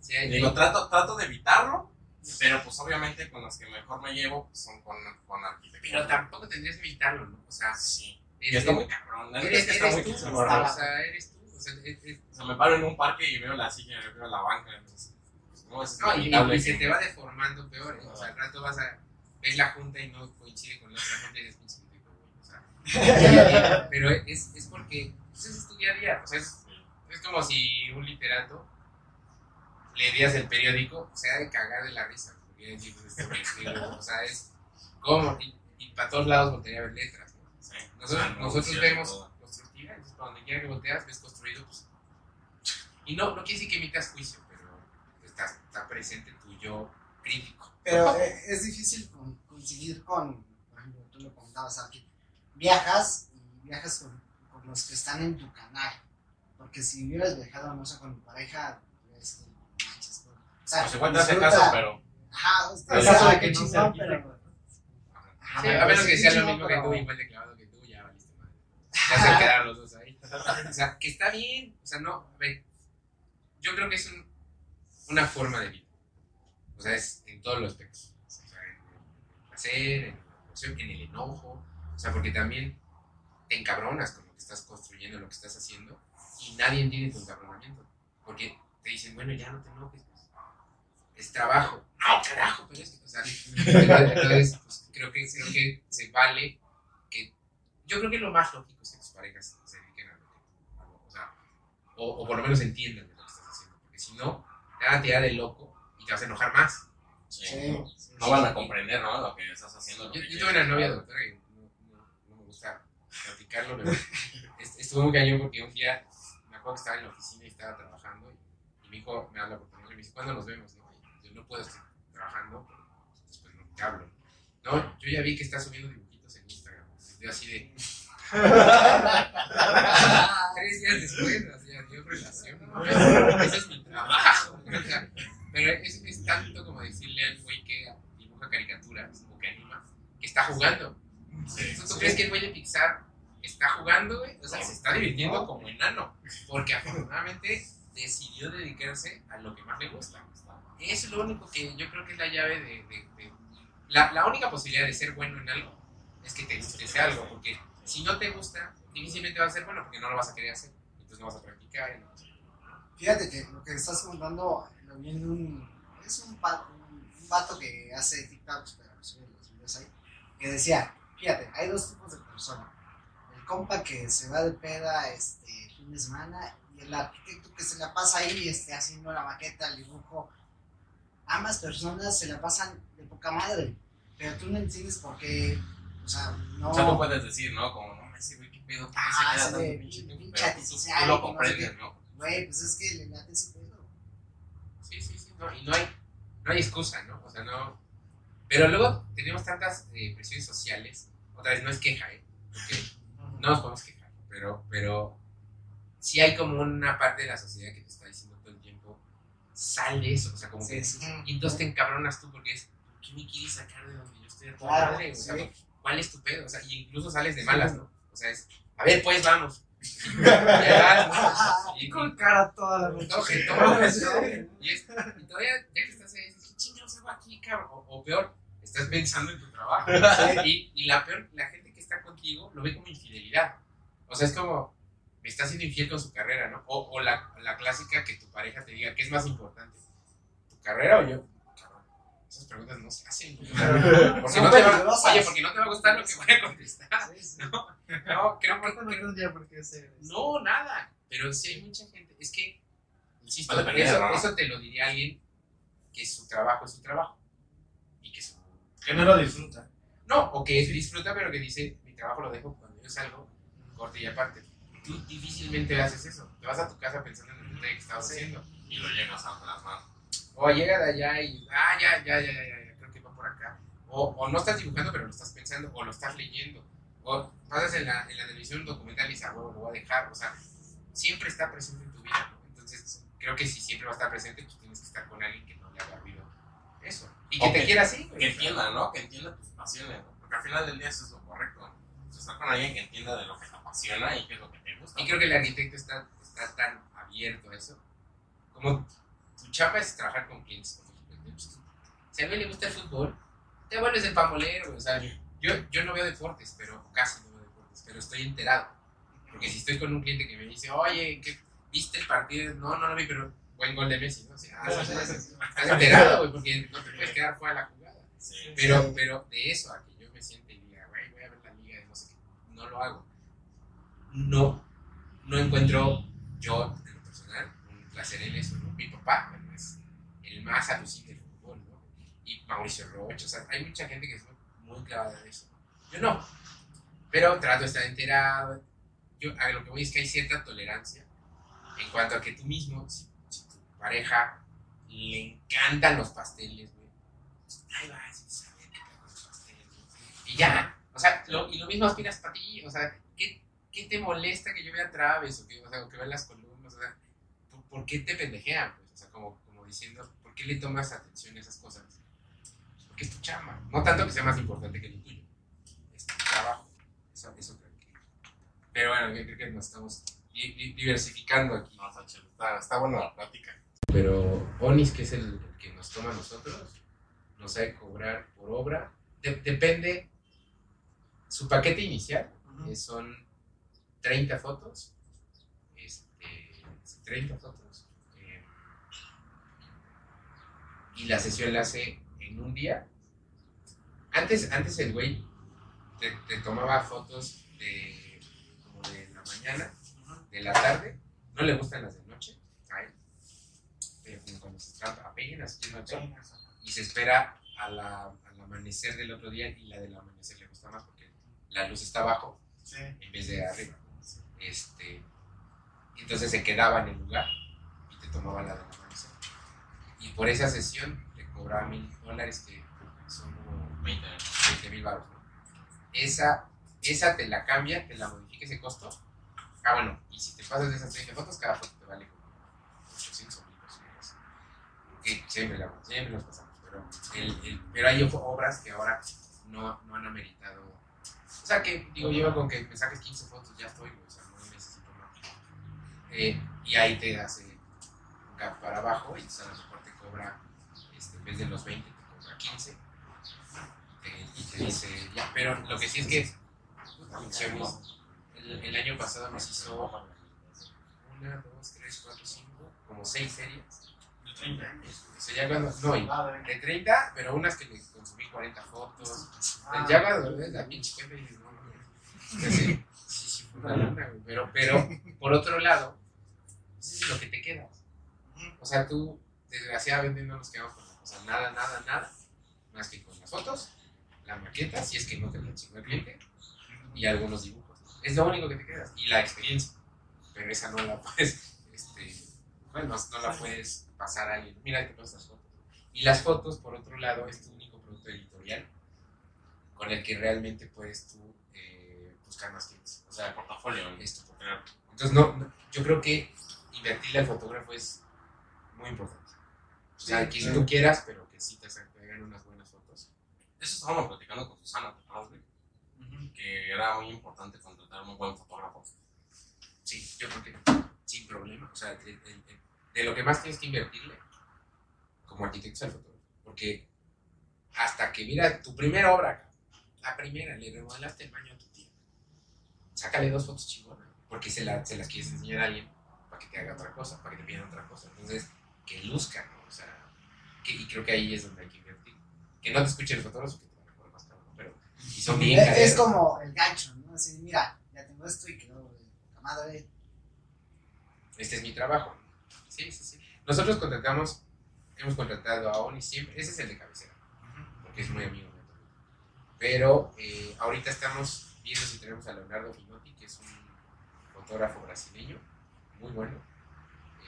Sí, Y digo, trato, trato de evitarlo, Pero pues obviamente con los que mejor me llevo pues, son con, con arquitectos. Pero tampoco tendrías que evitarlo, ¿no? O sea, Sí. Y está muy cabrón. la eres, es que está eres muy tú, cabrón. o sea, eres tú. O sea, es- es- O sea, me paro en un parque y veo la silla, veo la banca. entonces, pues, no, es No, y, y se te va deformando peor. ¿eh? O sea, al rato vas a. Ves la junta y no coincide con la otra junta y eres pinche. O sea, pero es, es porque. Pues es tu día a día. O sea, es, es como si un literato leerías el periódico, se ha de cagar de la risa. Porque pues, me escribo, O sea, es. ¿Cómo? Y, y para todos lados voltearía a ver letras. ¿no? Sí. Nosotros, Ah, no, nosotros sí, vemos todo. constructiva, entonces para donde quiera que volteas ves construido, pues. Y no, no quiere decir que emitas juicio, pero está, está presente tu yo crítico. Pero eh, es difícil con- coincidir con, por ejemplo, tú lo comentabas aquí, viajas y viajas con, con los que están en tu canal. Porque si hubieras viajado, no sé, con tu pareja, este, manches, pues, o sea, igual te hace disfruta- caso, pero. Ajá, usted El caso de que no pero. Sí, a menos que sea lo mismo que tú, igual de clavado que tú, ya valiste madre. Ya se quedaron los dos ahí. O sea, que está bien. O sea, no, a ver. Yo creo que es un- una forma de vida. O sea, es en todos los aspectos. O sea, en el placer, en la emoción, en el enojo. O sea, porque también te encabronas con lo que estás construyendo, lo que estás haciendo, y nadie entiende tu encabronamiento. Porque te dicen, bueno, ya no te enojes. Es trabajo. No, carajo, pero es que, o sea, entonces, pues, creo que, creo que se vale que. Yo creo que lo más lógico es que tus parejas se dediquen a lo que. o sea, o, o por lo menos entiendan de lo que estás haciendo. Porque si no, te van a tirar de loco y te vas a enojar más. Sí. Sí, No, sí, no sí. van a comprender, ¿no? Lo que estás haciendo. Yo, yo tuve una novia doctora y no, no- no me gusta platicarlo, pero est- estuvo muy cañón porque un día me acuerdo que estaba en la oficina y estaba trabajando y, y mi hijo me habla por teléfono y me dice, ¿cuándo nos vemos? No, yo puedo estar trabajando, pero después no te hablo. No, yo ya vi que estás subiendo dibujitos en Instagram. Y yo así de, tres días después, así, adiós relación. ¿no? Ese es mi trabajo. o sea, pero es, es tanto como decirle al güey que dibuja caricaturas o que anima, que está jugando. Sí. ¿Tú crees que el güey de Pixar está jugando, güey? O sea, se está divirtiendo como enano. Porque afortunadamente decidió dedicarse a lo que más le gusta. Es lo único que yo creo que es la llave de. la, única posibilidad de ser bueno en algo es que te guste algo. Porque si no te gusta, difícilmente va a ser bueno porque no lo vas a querer hacer. Entonces no vas a practicar. y Fíjate que lo que estás contando lo un. Es un, un vato que hace TikToks, pero sube los videos ahí. Que decía: Fíjate, hay dos tipos de personas. El compa que se va de peda este fin de semana y el arquitecto que se la pasa ahí este, haciendo la maqueta, el dibujo. Ambas personas se la pasan de poca madre, pero tú no entiendes por qué. O sea, no. O sea, tú puedes decir, ¿no? Como, no, ese güey, qué pedo, ¿por qué Ah, se queda pinche tú, lo no comprendes. ¿no? Güey, pues es que le late ese pedo. Sí, sí, sí. No, y no hay, no hay excusa, ¿no? O sea, no. Pero luego tenemos tantas eh, presiones sociales. Otra vez, no es queja, ¿eh? Porque no nos podemos quejar. Pero, pero sí hay como una parte de la sociedad que te está diciendo sal de eso. O sea, como que. Sí, sí. Y entonces te encabronas tú porque es, ¿por qué me quieres sacar de donde yo estoy a Claro, madre? O sea, sí. ¿cuál es tu pedo? O sea, y incluso sales de malas, ¿no? O sea, es, a ver, pues vamos. Y Y- con cara toda la noche. Y, es, y todavía, ya que estás ahí, dices, ¿qué chingados hago aquí, cabrón? O, o peor, estás pensando en tu trabajo. Y, y la peor, la gente que está contigo lo ve como infidelidad. O sea, es como, me está siendo infiel con su carrera, ¿no? O, o la, la clásica que tu pareja te diga, ¿qué es más importante? ¿Tu carrera o yo? Cabrón, esas preguntas no se hacen. güey. Porque no te va, oye, porque no te va a gustar lo que voy a contestar. Sí, sí. No, no, creo que, no no, nada. Pero sí hay mucha gente. Es que, insisto, eso, ¿no? eso te lo diría alguien que su trabajo es su trabajo. Y que su. Que no lo disfruta. No, o que disfruta, pero que dice, mi trabajo lo dejo cuando yo salgo, corte y aparte. Tú difícilmente haces eso. Te vas a tu casa pensando en el que estabas haciendo. Y lo llegas a plasmar. O llega de allá y, ah, ya, ya, ya, ya, ya, creo que va por acá. O, o no estás dibujando, pero lo estás pensando, o lo estás leyendo. O pasas en la, en la televisión un documental y dices, ah, huevo, lo voy a dejar. O sea, siempre está presente en tu vida, ¿no? Entonces, creo que si siempre va a estar presente, pues tienes que estar con alguien que no le haga ruido eso. Y que O te que- quiera así. Que entienda, ¿no? Que entienda tus pasiones, ¿no? Porque al final del día eso es lo correcto. Estar con alguien que entienda de lo que te apasiona y qué es lo que te gusta. Y creo que el arquitecto está, está tan abierto a eso. Como tu chapa es trabajar con clientes, pues, si a mí le gusta el fútbol, te vuelves el pambolero. O sea, yo, yo no veo deportes, pero casi no veo deportes, pero estoy enterado. Porque si estoy con un cliente que me dice, oye, ¿qué, ¿viste el partido? No, no lo vi, pero buen gol de Messi, ¿no? O sea, ah, sí, sí, sí. estás enterado, güey, porque no te puedes quedar fuera de la jugada. Sí. Pero, pero de eso a que yo me siente y diga, güey, voy a ver la liga de no sé qué, no hago. No, no encuentro yo, en lo personal, un placer en eso. Mi papá, es el más alucinante del fútbol, ¿no? Y Mauricio Rocha, o sea, hay mucha gente que es muy, clavada en eso. Yo no, pero trato de estar enterado. Yo lo que voy es que hay cierta tolerancia en cuanto a que tú mismo, si, si tu pareja le encantan los pasteles, güey, ahí vas, y ya, sea, lo, y lo mismo aspiras para ti, o sea, ¿qué, ¿qué te molesta que yo vea Traves o que, o sea, o que vea las columnas? O sea, ¿por, por qué te pendejean? Pues, o sea, como, como diciendo, ¿por qué le tomas atención a esas cosas? Porque es tu chamba. No tanto que sea más importante que lo tuyo. Es tu trabajo. Eso, eso creo que. Pero bueno, yo creo que nos estamos di- di- diversificando aquí. No, está. Está, está buena la plática. Pero Onis, que es el, el que nos toma a nosotros, nos sabe cobrar por obra. De- depende. Su paquete inicial eh, son 30 fotos. Este, 30 fotos. eh, y la sesión la hace en un día. Antes, antes el güey te, te tomaba fotos de, como de la mañana, de la tarde. No le gustan las de noche. a él, Pero como cuando se trata apenas sol, y se espera a la- al amanecer del otro día y la del amanecer le gusta más porque la luz está abajo Sí. en vez de arriba. Este, entonces se quedaba en el lugar y te tomaba la del amanecer. Y por esa sesión te cobraba mil dólares que son como 20 20 mil baros. ¿no? Esa, esa te la cambia, te la modifica ese costo. Ah, bueno, y si te pasas de esas 30 fotos, cada foto te vale como 800 o 1000 pesos. Que siempre, la, siempre los pasamos. Pero, el, el- pero hay obras que ahora no, no han ameritado. Sea, que digo yo con que me saques 15 fotos, ya estoy, o sea, no necesito más. Eh, y ahí te hace un gap para abajo y a lo mejor te cobra, este, en vez de los 20, te cobra 15 eh, y te dice, ya, pero lo que sí es que Chemis, el, el año pasado nos hizo una, dos, tres, cuatro, cinco, como seis series. De 30. O sea, ya cuando, no, y Ah, de de 30, pero unas que le consumí 40 fotos. Ah. ya cuando ves la pinche no, no, no. Sí, sí, fue una güey. Pero, pero, por otro lado, eso es lo que te quedas. O sea, tú, desgraciadamente, no nos quedamos con la cosa, nada, nada, nada, más que con las fotos, la maqueta, si es que no te la chingó el cliente, y algunos dibujos. Es lo único que te quedas, y la experiencia. Pero esa no la puedes, este, bueno, no la puedes pasar a alguien. Mira que todas estas fotos. Y las fotos, por otro lado, es tu único producto editorial con el que realmente puedes tú eh, buscar más clientes. O sea, el portafolio. esto, ejemplo. Entonces, no, no- yo creo que invertirle al fotógrafo es muy importante. O sea, Sí, que sí. tú quieras, pero que sí te hagan unas buenas fotos. Eso estábamos platicando con Susana, ¿te acuerdas? Que era muy importante contratar un buen fotógrafo. Sí, yo creo que sin problema. O sea, de, de- de- de lo que más tienes que invertirle como arquitecto al fotógrafo. Porque hasta que mira tu primera obra, la primera, le remodelaste el baño a tu tía. Sácale dos fotos chingonas. Porque se, la- se las quieres enseñar a alguien para que te haga otra cosa, para que te pidan otra cosa. Entonces, que luzca, ¿no? O sea, que- y creo que ahí es donde hay que invertir. Que no te escuche el fotógrafo, que te va a más caro, pero y son bien Es, es como el gancho, ¿no? Así, mira, ya tengo esto y quedó madre. este es mi trabajo. Sí, sí, sí. Nosotros contratamos, hemos contratado a Oni siempre, ese es el de cabecera, porque es muy amigo mío también. Pero eh, ahorita estamos viendo si tenemos a Leonardo Finotti, que es un fotógrafo brasileño, muy bueno.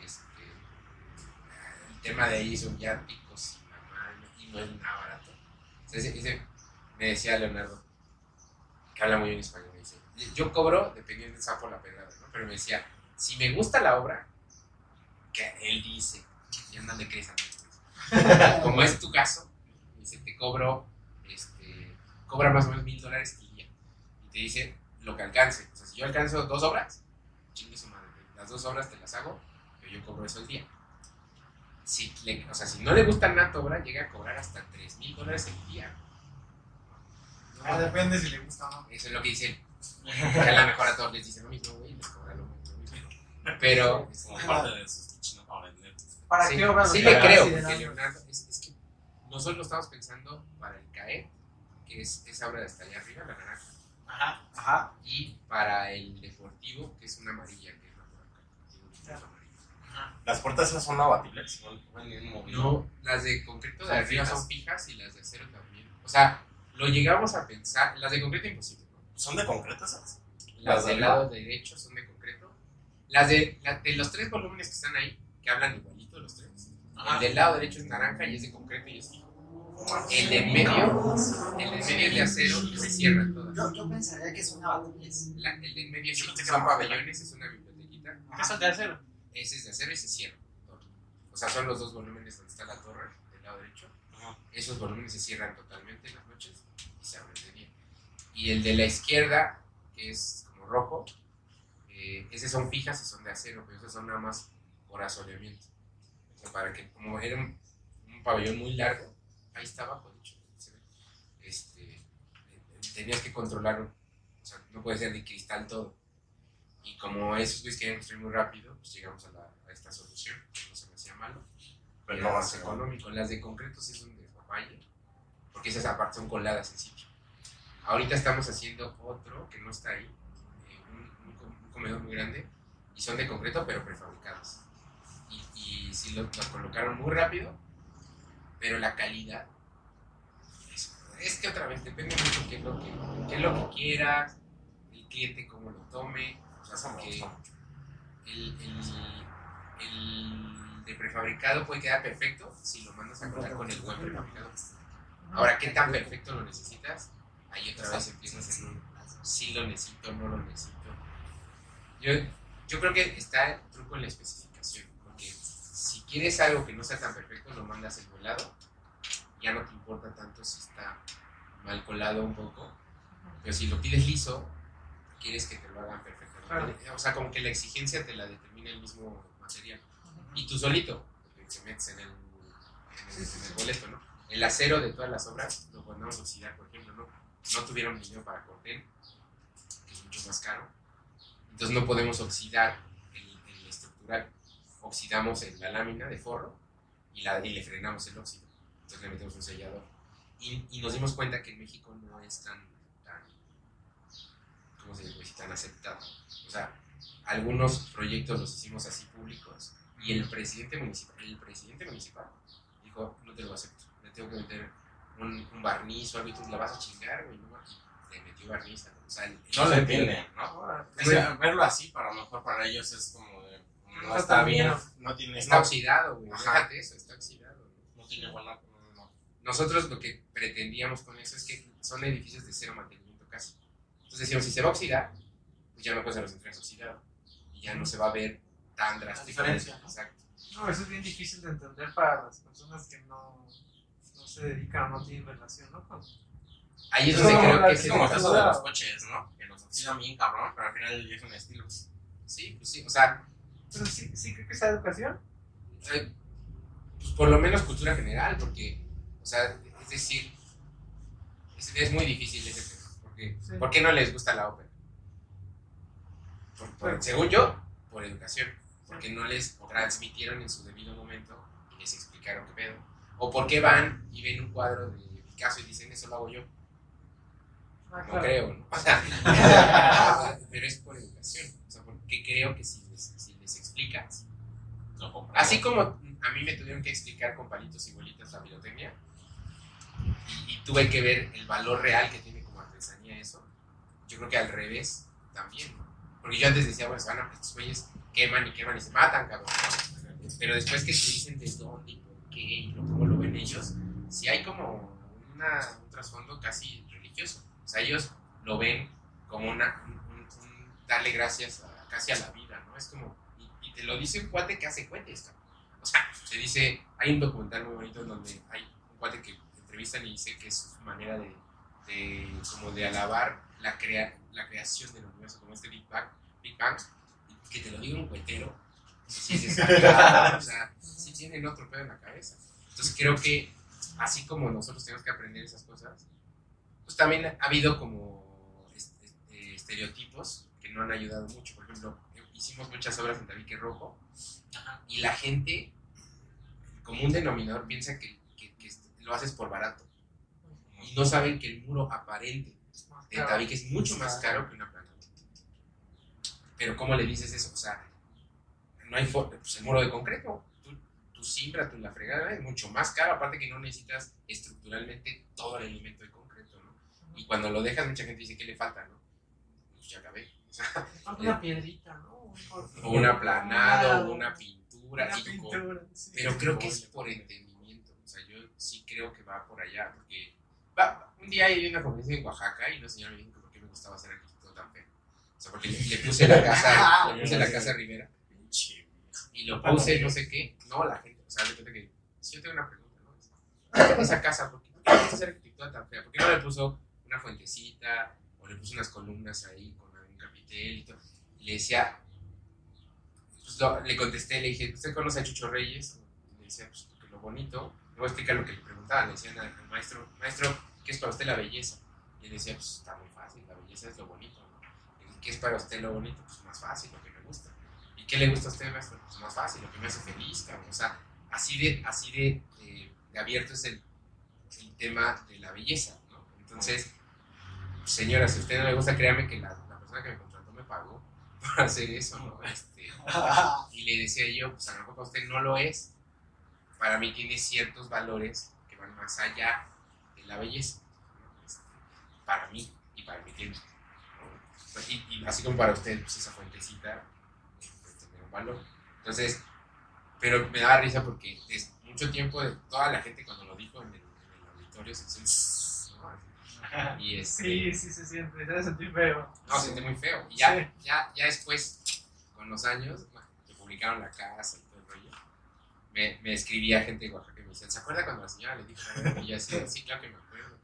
Este, el tema de ahí son ya picos y mamá, y no es nada barato. Ese- me decía Leonardo, que habla muy bien español, me dice, yo cobro dependiendo del sapo la pedrada, ¿no? Pero me decía, si me gusta la obra, que él dice, y andan de crees, de crees. como es tu caso, dice, te cobro, este, cobra más o menos mil dólares al día. Y te dice lo que alcance. O sea, si yo alcanzo dos obras, chingue su madre, las dos obras te las hago, pero yo cobro eso al día. si, le- o sea, si no le gusta nada tu obra, llega a cobrar hasta 3 mil dólares el día. Ah, depende si le gusta o no. Eso es lo que dicen. Que a lo mejor a todos les dicen lo mismo, güey, les cobran lo mismo. Pero, Como parte de su chino para vender. ¿Para sí, qué obras sí le creo, porque Leonardo, es, es que nosotros lo estamos pensando para el CAE, que es esa obra de hasta allá arriba, la naranja, Ajá. Ajá. y para el deportivo, que es una amarilla, que es la por acá, tiene un punto amarillo. Las puertas esas son abatibles. No, no, hay ningún movido. No, las de concreto de arriba son fijas y las de acero también. O sea, lo llegamos a pensar, las de concreto imposible, ¿no? ¿Son de concreto esas? Las ¿Las de del arriba? lado derecho son de concreto. Las de, la- de los tres volúmenes que están ahí, que hablan tres. El del lado derecho es naranja y es de concreto y es fijo. El de en medio, el de en medio es de acero y se cierran todas. Yo, yo pensaría que son abatibles. La- el de en medio sí, son pabellones, es una bibliotequita. ¿Qué son de acero? Ese es de acero y se cierra. todo. O sea, son los dos volúmenes donde está la torre, del lado derecho. Esos volúmenes se cierran totalmente en las noches y se abren de día. Y el de la izquierda, que es como rojo, eh, esos son fijas y son de acero, pero esos son nada más por asoleamiento. O sea, para que, como era un, un pabellón muy largo, ahí está abajo, de hecho, se ve, este, eh, tenías que controlarlo. O sea, no puede ser de cristal todo. Y como esos güeyes querían construir muy rápido, pues llegamos a, la- a esta solución, que no se me hacía malo. Pero Era no más económico. Las de concreto sí son de papaya, porque esas aparte son coladas en sitio. Ahorita estamos haciendo otro que no está ahí, eh, un, un com- un comedor muy grande, y son de concreto pero prefabricados. Y, sí lo, lo colocaron muy rápido, pero la calidad es, es que otra vez depende mucho qué es lo que, qué es lo que quieras, el cliente cómo lo tome, o sea, porque el, el, el de prefabricado puede quedar perfecto si lo mandas a colar con el buen prefabricado. Ahora, ¿qué tan perfecto lo necesitas? Ahí otra vez empiezas en un sí lo necesito, no lo necesito. Yo, yo creo que está el truco en la especificación, si quieres algo que no sea tan perfecto, lo mandas envolado, ya no te importa tanto si está mal colado un poco, pero si lo pides liso, quieres que te lo hagan perfectamente. O sea, como que la exigencia te la determina el mismo material. Y tú solito, porque te metes en el, en el, en el boleto, ¿no? El acero de todas las obras lo podemos oxidar, por ejemplo, ¿no? No tuvieron dinero para corten, que es mucho más caro. Entonces no podemos oxidar el, el estructural. Oxidamos en la lámina de forro y, la, y le frenamos el óxido. Entonces le metemos un sellador. Y, y nos dimos cuenta que en México no es tan, tan ¿cómo se dice? tan aceptado. O sea, algunos proyectos los hicimos así públicos y el presidente municipal, el presidente municipal dijo, no te lo acepto, le tengo que meter un, un barniz o algo y tú la vas a chingar, güey, no le metió barniz. O sea, el- No le el- entiende, ¿no? O sea, verlo así, para lo mejor para ellos es como de. No, No está está bien, bien. no tiene. Está no, oxidado, güey, Ajá. déjate eso, está oxidado. ¿no? no tiene buena. no, no. Nosotros lo que pretendíamos con eso es que son edificios de cero mantenimiento casi. Entonces decíamos, si se va a oxidar, pues ya mejor se los entregas oxidado. Y ya no se va a ver tan drástico. diferencia, ¿no? Exacto. No, eso es bien difícil de entender para las personas que no, no se dedican o no tienen relación, ¿no? Con, Ahí es donde creo que Es como el caso de los coches, ¿no? Que los oxidan bien cabrón, pero al final ya es un estilo. Sí, pues sí, o sea, sí, sí creo que esa educación. eh, pues por lo menos cultura general, porque, o sea, es decir, es, es muy difícil ese tema. Porque, Sí. ¿Por qué no les gusta la ópera? Por- por- Bueno. según yo, por educación. Porque no les transmitieron en su debido momento y les explicaron qué pedo. O por qué van y ven un cuadro de Picasso y dicen, eso lo hago yo. Ah, No claro. creo, ¿no? O sea, pero es por educación. O sea, porque creo que si compro. Así como a mí me tuvieron que explicar con palitos y bolitas la pirotecnia, y, y tuve que ver el valor real que tiene como artesanía eso, yo creo que al revés también. ¿no? Porque yo antes decía, bueno, se van a, estos güeyes queman y queman y se matan, cabrón. ¿no? Pero después que te dicen de dónde y por qué y cómo lo ven ellos, sí hay como una- un trasfondo casi religioso. O sea, ellos lo ven como una, un, un- un darle gracias a- casi a la vida, ¿no? Es como, te lo dice un cuate que hace cohetes. O sea, te dice, hay un documental muy bonito donde hay un cuate que entrevistan y dice que es su manera de, de como de alabar la, crea, la creación del universo, como este Big Bang, Big Bang, que te lo diga un cohetero, sí es desarrollado, o sea, sí tienen otro pedo en la cabeza. Entonces creo que así como nosotros tenemos que aprender esas cosas, pues también ha habido como este, este, estereotipos que no han ayudado mucho. Por ejemplo, hicimos muchas obras en tabique rojo y la gente, como un denominador, piensa que, que- que lo haces por barato y no saben que el muro aparente de tabique es mucho más caro que una planta. Pero ¿cómo le dices eso? O sea, no hay forma, pues el muro de concreto, tú, tú simbra, tú la fregada, es mucho más caro, aparte que no necesitas estructuralmente todo el elemento de concreto, ¿no? Y cuando lo dejas, mucha gente dice, ¿qué le falta, no? Pues ya acabé. O sea, Falta una piedrita, ¿no? O un aplanado, o una pintura, Una pintura, sí. pero creo que es por entendimiento. O sea, yo sí creo que va por allá. Porque va, un día hay una conferencia en Oaxaca y una señora me dijo que por qué me gustaba hacer arquitecto tan feo. O sea, porque le, le puse la casa, le puse la casa Rivera Pinche. y lo puse no sé qué. No, la gente, o sea, de repente que. Si yo tengo una pregunta, ¿no? ¿Por qué esa casa? ¿Por qué, le gusta hacer arquitectura tan fea? ¿Por qué no le puso una fuentecita o le puso unas columnas ahí con un capitel y todo? Y le decía, le contesté, le dije, ¿usted conoce a Chucho Reyes? Le decía, pues porque lo bonito, le voy a explicar lo que le preguntaban, le decían al, maestro, maestro, ¿qué es para usted la belleza? Y él decía, pues está muy fácil, la belleza es lo bonito, ¿no? Dije, ¿qué es para usted lo bonito? Pues más fácil, lo que me gusta. ¿Y qué le gusta a usted, maestro? Pues más fácil, lo que me hace feliz, cabrón. O sea, así de, así de, eh, abierto es el, el tema de la belleza, ¿no? Entonces, señora, si a usted no le gusta, créame que la, la persona que me contrató me pagó por hacer eso, ¿no? Este, y le decía yo, pues a lo mejor para usted no lo es, para mí tiene ciertos valores que van más allá de la belleza. Este, para mí y para mi tiempo. Y, y así como para usted, pues esa fuentecita puede tener un valor. Entonces, pero me daba risa porque es mucho tiempo de toda la gente cuando lo dijo en el, en el auditorio se. Y este, Sí, sí se siente, se sentir feo. no, se siente muy feo. Y ya, Sí. ya, ya después, con los años, que publicaron la casa y todo el rollo, me, me escribía gente de Oaxaca y me decían, ¿se acuerda cuando la señora le dijo? Y yo así, sí, claro que me acuerdo.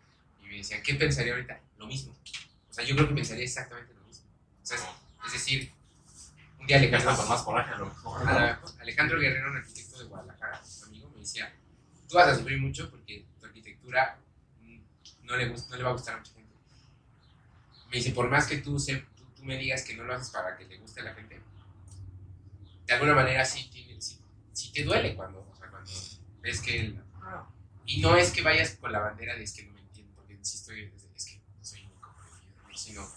Y me decían, ¿qué pensaría ahorita? Lo mismo. O sea, yo creo que pensaría exactamente lo mismo. O sea, es, es decir, un día Alejandro, con más coraje a lo mejor. Alejandro Guerrero, un arquitecto de Guadalajara, amigo, me decía, tú vas a sufrir mucho porque tu arquitectura no le, gust- no le va a gustar a mucha gente. Me dice, por más que tú, se- tú, tú me digas que no lo haces para que le guste a la gente, de alguna manera sí, tiene, sí, sí te duele cuando, o sea, cuando ves que... el- y no es que vayas con la bandera de es que no me entiendo, porque estoy, es que soy ¿no? sino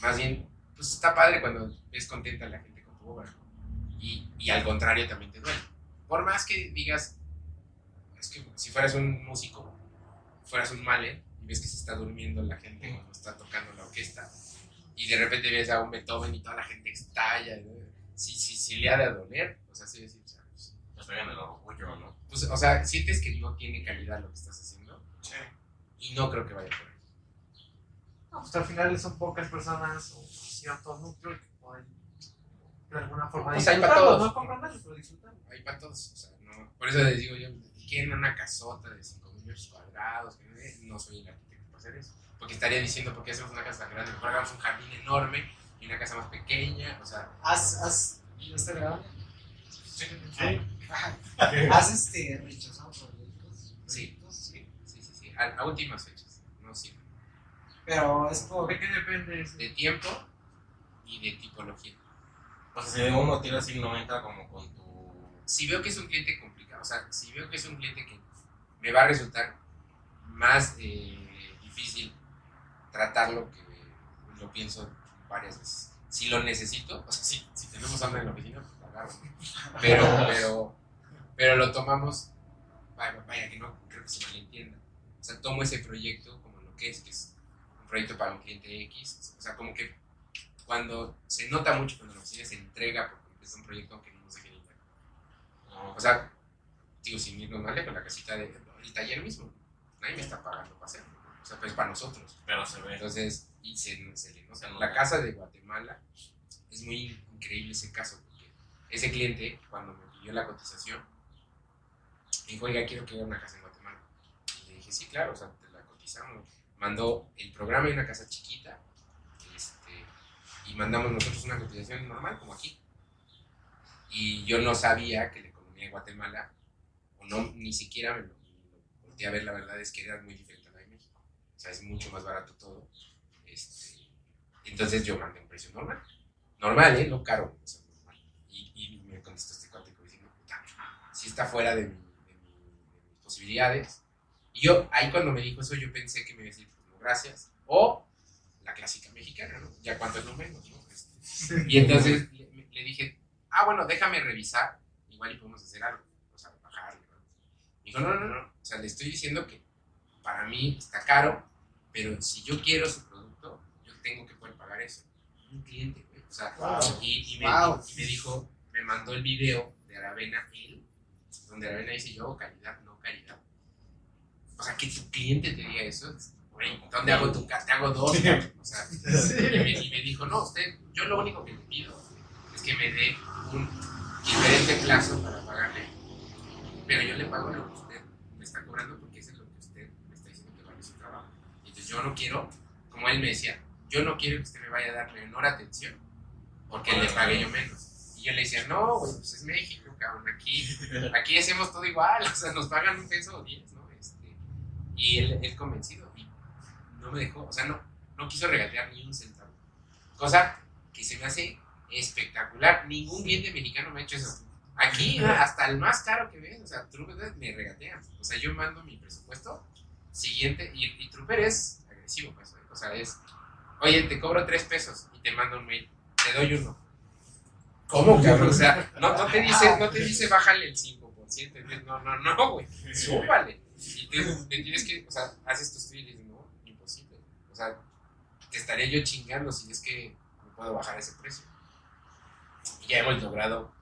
más bien, pues está padre cuando ves contenta a la gente con tu obra. Y, y al contrario también te duele. Por más que digas, es que si fueras un músico, fueras un male ves que se está durmiendo la gente cuando está tocando la orquesta y de repente ves a un Beethoven y toda la gente estalla, ¿no? sí, sí, sí le ha de doler, o sea, sí, sí, o sea, pues, pegan el orgullo, ¿no? pues, o sea, sientes que no tiene calidad lo que estás haciendo Sí. y no creo que vaya por ahí. No, pues al final son pocas personas o cierto núcleo que pueden de alguna forma Pues hay para todos. no comprenderlo, pero disfrutarlo. Hay para todos, o sea, no, por eso les digo yo, quieren una casota de 5.000 metros cuadrados, que no, no soy el arquitecto para hacer eso, porque estaría diciendo, ¿por qué hacemos una casa tan grande? Mejor hagamos un jardín enorme y una casa más pequeña, o sea, ¿Has, has, ¿este grabando? Sí. ¿Has este, rechazado proyectos? Sí. Sí. sí, sí, sí, a, a últimas fechas, no siempre, Pero es por... ¿De qué depende eso? de tiempo y de tipología. O sea, si uno tira así, no entra como con tu. si veo que es un cliente complicado, o sea, si veo que es un cliente que me va a resultar más eh, difícil tratarlo que lo pienso varias veces. Si lo necesito, o sea, si, si tenemos hambre en la oficina, pues lo agarro. Pero, pero, pero lo tomamos, vaya, vaya, que no creo que se malentienda. O sea, tomo ese proyecto como lo que es, que es un proyecto para un cliente X. O sea, como que cuando se nota mucho cuando la oficina se entrega por completo un proyecto, aunque no interno. No, O sea, digo, sin irnos mal con la casita de el taller mismo. Nadie me está pagando para hacerlo. O sea, pues para nosotros. pero se ve. Entonces, y se, se le nota. La casa de Guatemala es muy increíble ese caso, porque ese cliente, cuando me pidió la cotización, me dijo, oiga, quiero que haga una casa en Guatemala. Y le dije, sí, claro, o sea, te la cotizamos. Mandó el programa de una casa chiquita, este, y mandamos nosotros una cotización normal, como aquí. Y yo no sabía que la economía de Guatemala, o no, ni siquiera me lo volteé a ver, la verdad es que era muy diferente a la de México. O sea, es mucho más barato todo. Este, entonces yo mandé un precio normal. Normal, ¿eh? No caro. o sea, normal. Y, me contestó este cuate como diciendo, puta, si está fuera de, mi- de mi- de mis posibilidades. Y yo, ahí cuando me dijo eso, yo pensé que me iba a decir, pues no, gracias. O la clásica mexicana, ¿no? Ya cuánto es lo menos, ¿no? Este, y entonces le, dije, ah, bueno, déjame revisar, igual y podemos hacer algo, o sea, bajarle, ¿no? Me dijo, no, no, no, sea, le estoy diciendo que para mí está caro, pero si yo quiero su producto, yo tengo que poder pagar eso. Un cliente, güey, o sea, Wow. y, y me, Wow. y me dijo, me mandó el video de Aravena, él, donde Aravena dice, yo calidad, no caridad. O sea, que tu cliente te diga eso, güey, ¿dónde hago tu casa? Te hago dos, o sea, y me, y me dijo, no, usted, yo lo único que le pido es que me dé un diferente plazo para pagarle, pero yo le pago lo que usted me está cobrando porque eso es lo que usted me está diciendo que vale su trabajo. Y entonces yo no quiero, como él me decía, yo no quiero que usted me vaya a dar menor atención porque le pague yo menos. Y yo le decía, no, güey, pues es México, cabrón, aquí, aquí hacemos todo igual, o sea, nos pagan un peso o diez, ¿no? Este, y él, él convencido, y no me dejó, o sea, no, no quiso regatear ni un centavo. Cosa que se me hace espectacular. Ningún cliente mexicano me ha hecho eso. Aquí, hasta el más caro que ves, o sea, me regatean. O sea, yo mando mi presupuesto siguiente, y, y Trooper es agresivo, pues, o sea, es, oye, te cobro tres pesos y te mando un mail, te doy uno. ¿Cómo, cabrón? O sea, no, no te dice, no te dice bájale el 5%, no, no, no, güey, súbale. Y te, te tienes que, o sea, haces tus tweets y dices, no, imposible. O sea, te estaría yo chingando si es que no puedo bajar ese precio. Y ya hemos logrado,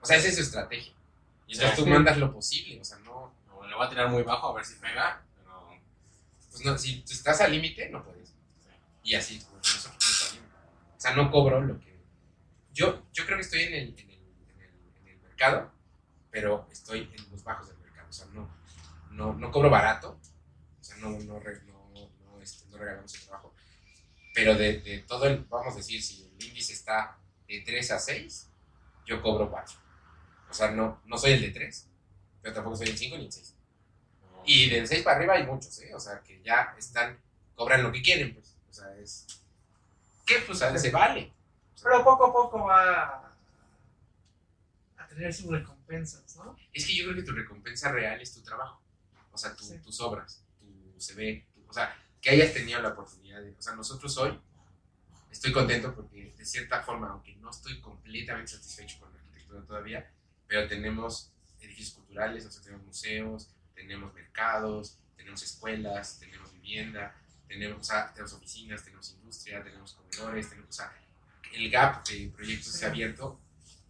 o sea, esa es su estrategia. Y entonces Sí. tú mandas lo posible, o sea, no, No, le voy a tirar muy bajo a ver si pega, pues no, si estás al límite, no puedes. Y así, pues. O sea, no cobro lo que. Yo, yo creo que estoy en el, en, el, en, el, mercado, pero estoy en los bajos del mercado. O sea, no, no, no cobro barato. O sea, no, no, no, este, no regalamos el trabajo. Pero de, de todo el, vamos a decir, si el índice está de 3 a 6, yo cobro 4. O sea, no, no soy el de 3, pero tampoco soy el 5 ni el 6. Y del 6 para arriba hay muchos, ¿eh? O sea, que ya están, cobran lo que quieren, pues. O sea, es. ¿Qué? Pues a veces se vale. O sea, Pero poco a poco va a tener sus recompensas, ¿no? Es que yo creo que tu recompensa real es tu trabajo. O sea, tu- Sí. tus obras, tu CV. tu- o sea, que hayas tenido la oportunidad de. O sea, nosotros hoy estoy contento porque, de cierta forma, aunque no estoy completamente satisfecho con la arquitectura todavía, pero tenemos edificios culturales, o sea, tenemos museos, tenemos mercados, tenemos escuelas, tenemos vivienda, tenemos, o sea, tenemos oficinas, tenemos industria, tenemos comedores, tenemos, o sea, el gap de proyectos se ha abierto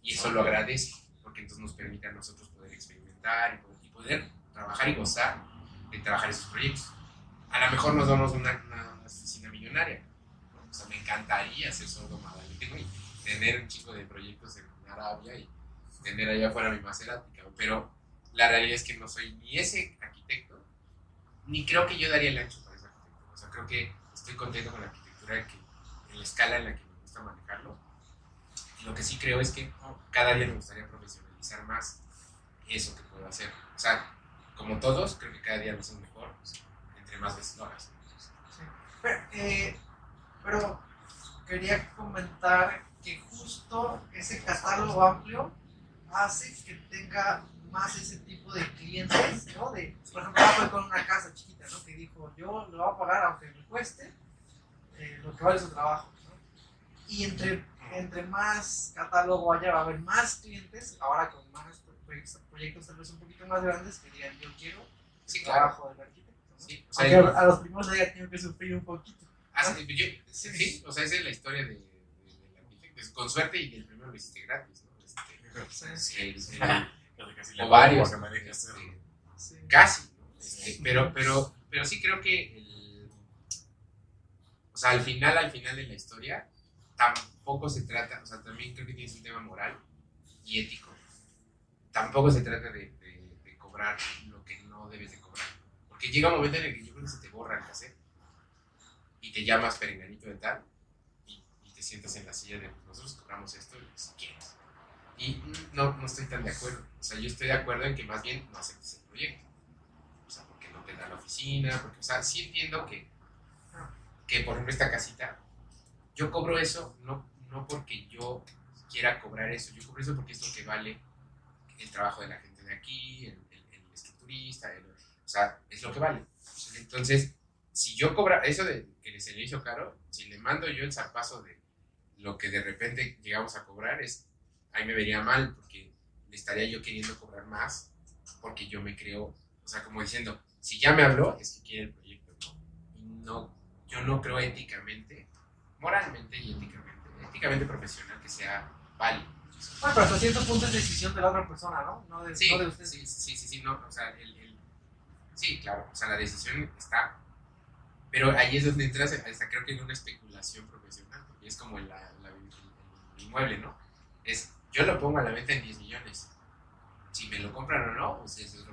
y eso lo agradezco, porque entonces nos permite a nosotros poder experimentar y poder, trabajar y gozar de trabajar esos proyectos. A lo mejor nos damos una, una, una oficina millonaria, o sea, me encantaría ser sordo madaleno y tener un chico de proyectos en Arabia y tener allá afuera mi Maserati, pero la realidad es que no soy ni ese arquitecto, ni creo que yo daría el ancho para ese arquitecto. O sea, creo que estoy contento con la arquitectura en la escala en la que me gusta manejarlo. Y lo que sí creo es que cada día me gustaría profesionalizar más eso que puedo hacer. O sea, como todos, creo que cada día lo hacemos mejor, entre más veces lo hagas. Eh, pero quería comentar que justo ese catálogo amplio hace que tenga más ese tipo de clientes, ¿no? De, por ejemplo, fue con una casa chiquita, ¿no? Que dijo, yo lo voy a pagar aunque me cueste eh, lo que vale su trabajo, ¿no? Y entre, entre más catálogo haya, va a haber más clientes, ahora con más proyectos, proyectos tal vez un poquito más grandes que digan, yo quiero Sí, el claro. trabajo del arquitecto, ¿no? Sí, o sea, Aunque a los primeros haya tenido que sufrir un poquito. Ah, sí, yo- sí, sí, o sea, esa es la historia de, de- del arquitecto. Es Con suerte y el primero lo hiciste gratis, ¿no? Este, Sí. el- el- le o varios. me Sí. casi. Este, pero, pero, pero sí creo que el, o sea, al final, al final de la historia, tampoco se trata, o sea, también creo que tienes un tema moral y ético. Tampoco se trata de, de- de cobrar lo que no debes de cobrar. Porque llega un momento en el que yo creo que se te borra el cassette y te llamas perenganito de tal y, y te sientas en la silla de nosotros cobramos esto si quieres. Y no, no estoy tan de acuerdo. O sea, yo estoy de acuerdo en que más bien no aceptes el proyecto. O sea, porque no te da la oficina, porque, o sea, sí entiendo que, que por ejemplo, esta casita, yo cobro eso no, no porque yo quiera cobrar eso, yo cobro eso porque es lo que vale el trabajo de la gente de aquí, el, el, el el- o sea, es lo que vale. Entonces, si yo cobra eso de que se le hizo caro, si le mando yo el zarpazo de lo que de repente llegamos a cobrar, es ahí me vería mal porque estaría yo queriendo cobrar más porque yo me creo, o sea, como diciendo, si ya me habló, es que quiere el proyecto, ¿no? Y no, yo no creo éticamente, moralmente y éticamente, éticamente profesional que sea válido. Bueno, pero hasta cierto punto es decisión de la otra persona, ¿no? No de, Sí, no de usted. sí, sí, sí, sí, no, o sea, el, el- sí, claro, o sea, la decisión está, pero ahí es donde entras, hasta creo que en una especulación profesional, porque es como la, la- el, el inmueble, ¿no? Es, yo lo pongo a la venta en 10 millones, si me lo compran o no, ese es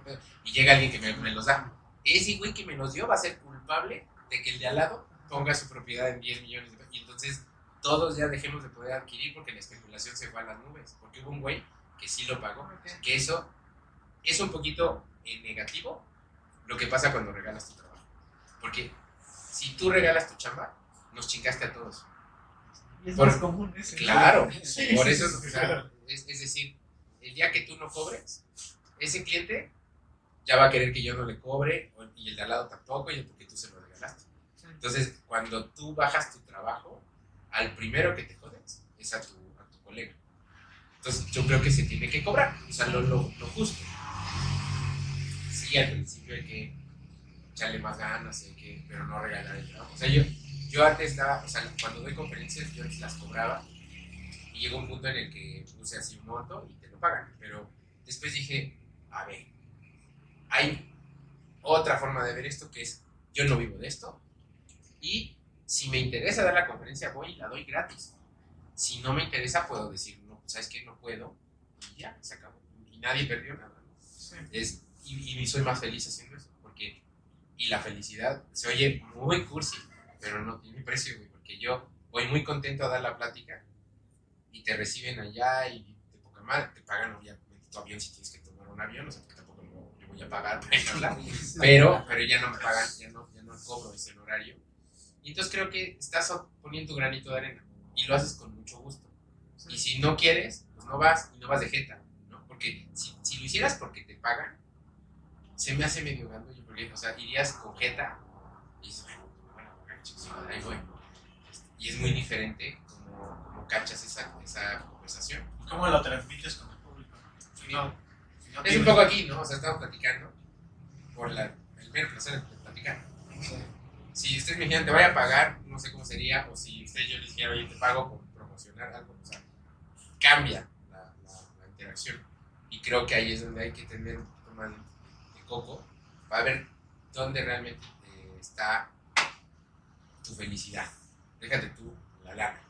y llega alguien que me, los da, ese güey que me los dio va a ser culpable de que el de al lado ponga su propiedad en 10 millones, de pesos. y entonces todos ya dejemos de poder adquirir porque la especulación se fue a las nubes, porque hubo un güey que sí lo pagó, que eso es un poquito en negativo lo que pasa cuando regalas tu trabajo. Porque si tú regalas tu chamba, nos chingaste a todos. Es Por- más común ese. Claro, Sí, por sí, eso, sí, o sea, es, es decir, el día que tú no cobres, ese cliente ya va a querer que yo no le cobre y el de al lado tampoco, y porque tú se lo regalaste. Entonces, cuando tú bajas tu trabajo, al primero que te jodes es a tu, a tu colega. Entonces, yo creo que se tiene que cobrar, o sea, lo, lo, lo justo. Sí, al principio hay que echarle más ganas, hay que, pero no regalar el trabajo. O sea, yo, yo antes daba, o sea, cuando doy conferencias, yo antes las cobraba y llegó un punto en el que puse así un monto y te lo pagan. Pero después dije, a ver, hay otra forma de ver esto que es, yo no vivo de esto y si me interesa dar la conferencia, voy y la doy gratis. Si no me interesa, puedo decir, no, ¿sabes qué? No puedo y ya, se acabó. Y nadie perdió nada. ¿no? Es, y, y soy más feliz haciendo eso, porque, y la felicidad se oye muy cursi, pero no tiene precio, güey, porque yo voy muy contento a dar la plática y te reciben allá y de poca madre, te pagan obviamente tu avión si tienes que tomar un avión, o sea, porque tampoco no, yo voy a pagar para ir a hablar, pero, pero ya no me pagan, ya no, ya no cobro ese horario. Y entonces creo que estás poniendo tu granito de arena y lo haces con mucho gusto. Y si no quieres, pues no vas y no vas de jeta, ¿no? Porque si, si lo hicieras porque te pagan, se me hace medio gando porque, o sea, irías con jeta y dices, bueno, ahí voy. Y es muy diferente como, como cachas esa, esa conversación. ¿Cómo lo transmites con el público? Si no, si no Es un poco aquí, ¿no? O sea, estamos platicando por la, el mero placer de platicar. Si ustedes me dijeran, te voy a pagar, no sé cómo sería, o si usted yo les dijera, oye, te pago por promocionar algo, o sea, cambia la, la- la interacción. Y creo que ahí es donde hay que tener un poquito más de, de coco para ver dónde realmente eh, está tu felicidad. Déjate tú la lana.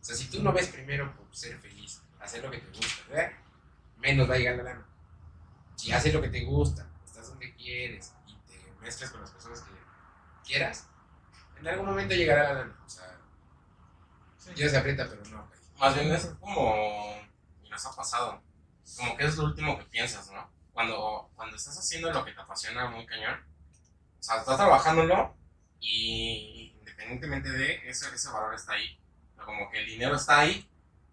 O sea, si tú no ves primero por ser feliz, hacer lo que te gusta, ¿verdad? menos va a llegar la lana. Si haces lo que te gusta, estás donde quieres y te mezclas con las personas que quieras, en algún momento llegará la lana. O sea, ya se aprieta, pero no. Más bien es como. y nos ha pasado. Como que es lo último que piensas, ¿no? Cuando, cuando estás haciendo lo que te apasiona muy cañón. O sea, estás trabajándolo y independientemente de ese, ese valor está ahí. O sea, como que el dinero está ahí.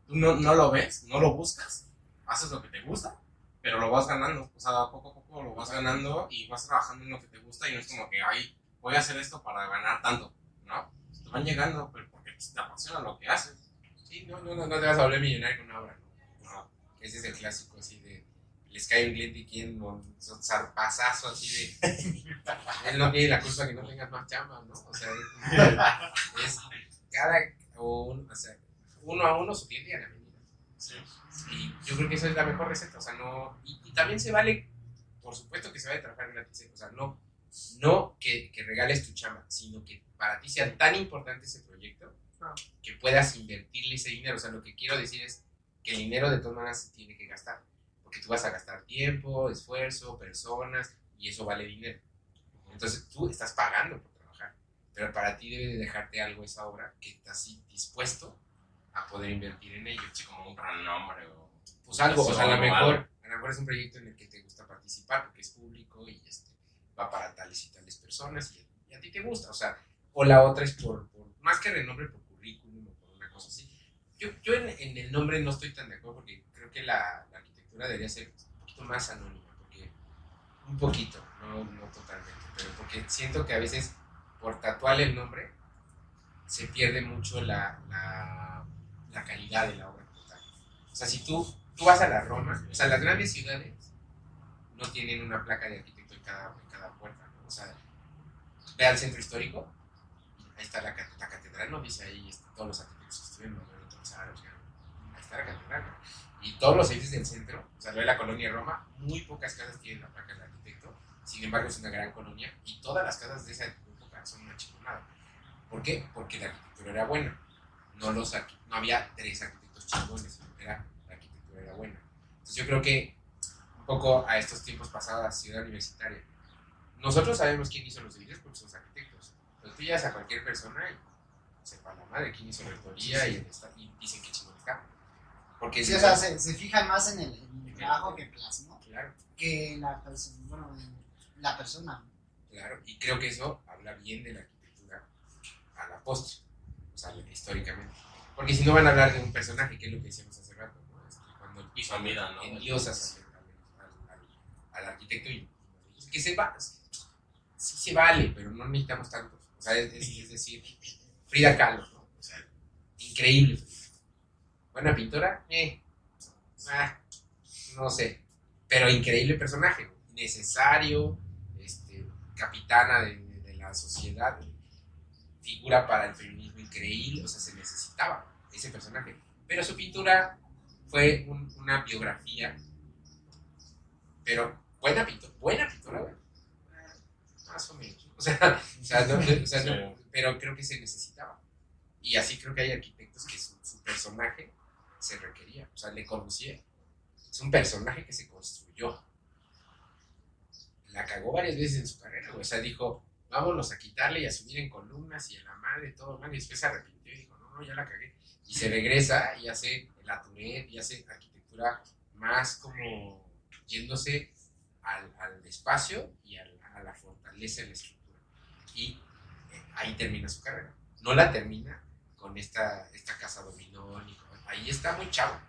Tú no, no lo ves, no lo buscas. Haces lo que te gusta, pero lo vas ganando. O sea, poco a poco lo vas ganando y vas trabajando en lo que te gusta y no es como que, ay, voy a hacer esto para ganar tanto, ¿no? Te van llegando pero porque pues, te apasiona lo que haces. Sí, no, no, no, no te vas a volver millonario con una obra, ¿no? No. Ese es el clásico, así de. Les cae un cliente y quieren un zarpazazo así de. Él no tiene la culpa que no tengas más chamba, ¿no? O sea, es, es cada. O un- o sea, uno a uno su cliente y a la medida. Y yo creo que esa es la mejor receta, o sea, no. Y, y también se vale, por supuesto que se vale trabajar gratis, ¿eh? o sea, no, no que, que regales tu chamba, sino que para ti sea tan importante ese proyecto Ah. que puedas invertirle ese dinero. O sea, lo que quiero decir es que el dinero de todas maneras se tiene que gastar, porque tú vas a gastar tiempo, esfuerzo, personas, y eso vale dinero. Entonces tú estás pagando por trabajar, pero para ti debe de dejarte algo esa obra que estás dispuesto a poder invertir en ello. Sí, como un renombre o pues algo, o sea, a lo mejor, a lo mejor es un proyecto en el que te gusta participar porque es público y este, va para tales y tales personas y, y a ti te gusta, o sea, o la otra es por, por más que renombre, por currículum o por una cosa así. Yo, yo en, en el nombre no estoy tan de acuerdo porque creo que la, la arquitectura debería ser un poquito más anónima, porque un poquito, no, no totalmente, pero porque siento que a veces por tatuarle el nombre se pierde mucho la, la, la calidad de la obra como tal. O sea, si tú, tú vas a la Roma, o sea, las grandes ciudades no tienen una placa de arquitecto en cada, en cada puerta, ¿no? O sea, ve al centro histórico, ahí está la, la catedral, ¿no? Dice ahí este, todos los arquitectos que estuvieron, ¿no? ahí está la catedral, ¿no? Y todos los edificios del centro, o sea, lo de la colonia Roma, muy pocas casas tienen la placa del arquitecto, sin embargo es una gran colonia y todas las casas de esa época son una chingonada. ¿Por qué? Porque la arquitectura era buena. No, los no había tres arquitectos chingones, era, la arquitectura era buena. Entonces yo creo que un poco a estos tiempos pasados a Ciudad Universitaria, nosotros sabemos quién hizo los edificios porque somos arquitectos, pero tú llegas a cualquier persona y sepa la madre quién hizo la rectoría y, el esta- y dicen que chingón está. Porque Sí, o sea, se, se fijan más en el, en trabajo que plasmó Claro, que la persona. Bueno, en la persona. claro, y creo que eso habla bien de la arquitectura a la postre, o sea, históricamente. Porque si no van a hablar de un personaje, que es lo que decíamos hace rato, ¿no? Este, cuando Y su vida, ¿no? endiosas al, al, al, al arquitecto y que se va, sí se vale, pero no necesitamos tantos. O sea, es, es- es decir, Frida Kahlo, ¿no? O sea, increíble. Buena pintora, eh, ah, no sé, pero increíble personaje, necesario, este, capitana de, de la sociedad, figura para el feminismo increíble, o sea, se necesitaba ese personaje. Pero su pintura fue un- una biografía, pero buena pintura, buena pintura, Más o menos. O sea, o sea, no- o sea, no- Sí. pero creo que se necesitaba. Y así creo que hay arquitectos que su, su personaje se requería. O sea, Le Corbusier es un personaje que se construyó. La cagó varias veces en su carrera. O sea, dijo, vámonos a quitarle y a subir en columnas y a la madre, todo mal. Y después se arrepintió y dijo, no, no, ya la cagué. Y se regresa y hace la Tourette y hace arquitectura más como yéndose al, al espacio y a la fortaleza de la estructura. Y eh, ahí termina su carrera. No la termina con esta, esta casa dominó ahí está muy chavo.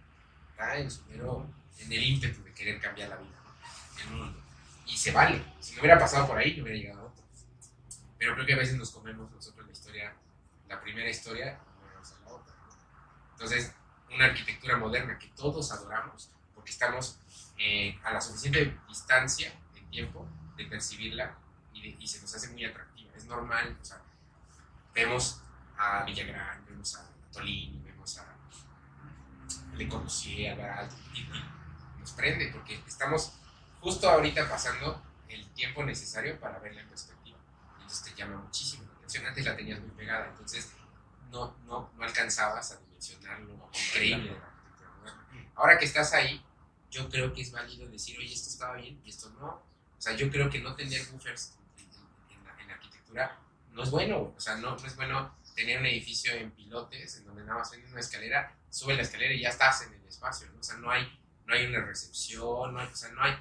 Está en su mero, en el ímpetu de querer cambiar la vida, el mundo. Y se vale. Si no hubiera pasado por ahí, no hubiera llegado a otro. Pero creo que a veces nos comemos nosotros la historia, la primera historia, y no vamos a la otra. Entonces, una arquitectura moderna que todos adoramos, porque estamos eh, a la suficiente distancia en tiempo de percibirla y, de- se nos hace muy atractiva. Es normal, vemos a Villagrán, vemos a Tolini, vemos a Le Corbusier, a Baralt, y, y nos prende porque estamos justo ahorita pasando el tiempo necesario para verla en perspectiva. Entonces te llama muchísimo la atención. Antes la tenías muy pegada, entonces no, no, no alcanzabas a dimensionar lo increíble de la arquitectura moderna. Ahora que estás ahí, yo creo que es válido decir, oye, esto estaba bien y esto no. O sea, yo creo que no tener buffers en, la, en la arquitectura no es bueno. O sea, no, no es bueno tener un edificio en pilotes en donde nada más ven una escalera, sube la escalera y ya estás en el espacio. ¿no? O sea, no hay, no hay una recepción, no hay, o sea, no hay,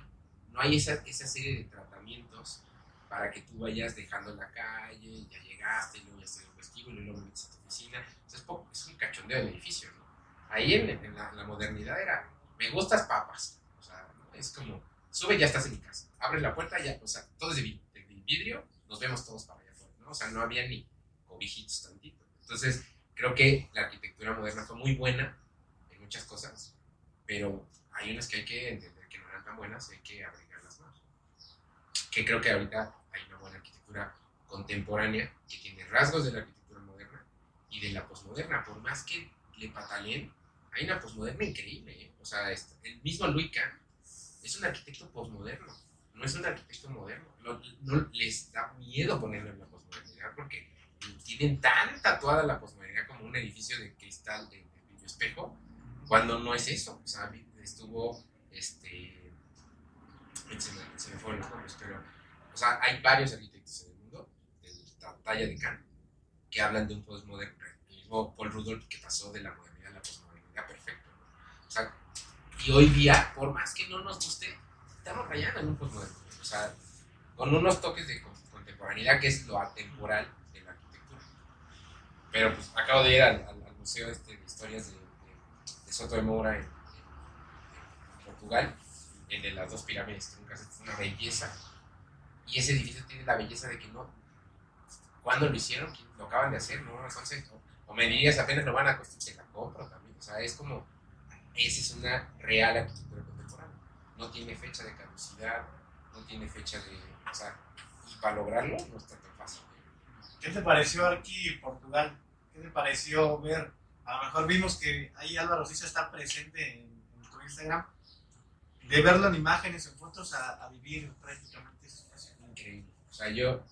no hay esa, esa serie de tratamientos para que tú vayas dejando la calle, ya llegaste, luego ya estás en el vestíbulo, y luego metes a tu oficina. Sea, es, un cachondeo del edificio, ¿no? Ahí en, en la, modernidad era, me gustas papas. O sea, es como, sube, ya estás en mi casa. Abres la puerta, ya, o sea, todo es de, de vidrio, nos vemos todos para allá afuera, ¿no? O sea, no había ni cobijitos tantito. Entonces, creo que la arquitectura moderna fue muy buena en muchas cosas, pero hay unas que hay que entender que no eran tan buenas y hay que abrigarlas más. Que creo que ahorita hay una buena arquitectura contemporánea que tiene rasgos de la arquitectura moderna y de la posmoderna. Por más que le pataleen, hay una posmoderna increíble. ¿eh? O sea, el mismo Louis Kahn es un arquitecto posmoderno, no es un arquitecto moderno. Lo- no les da miedo ponerlo en la posmodernidad porque tienen tan tatuada la posmodernidad como un edificio de cristal de, de espejo, cuando no es eso. O sea, estuvo, este, se me, se los nombres, pero, o sea, hay varios arquitectos en el mundo, de la talla de Kant, que hablan de un postmoderno. El mismo Paul Rudolph que pasó de la modernidad a la posmodernidad perfecto. O sea, Y hoy día, por más que no nos guste, estamos rayando en un postmoderno. O sea, con unos toques de con- contemporaneidad que es lo atemporal de la arquitectura. Pero pues acabo de ir al, museo este de historias de, Soto de en- en Portugal, el de las dos pirámides truncas, es una belleza. Y ese edificio tiene la belleza de que no. ¿Cuándo lo hicieron? ¿Quién- ¿Lo acaban de hacer? ¿No? Entonces, o, o me dirías apenas lo van a construir, te la compro también. O sea, es como. Esa es una real arquitectura contemporánea. No tiene fecha de caducidad, no tiene fecha de. O sea, y para lograrlo no está tan fácil. ¿Qué te pareció aquí Portugal? ¿Qué te pareció ver? A lo mejor vimos que ahí Álvaro Sisa está presente en, en tu Instagram. De verlo en imágenes, en fotos, a, vivir prácticamente ese espacio. increíble. O sea, yo.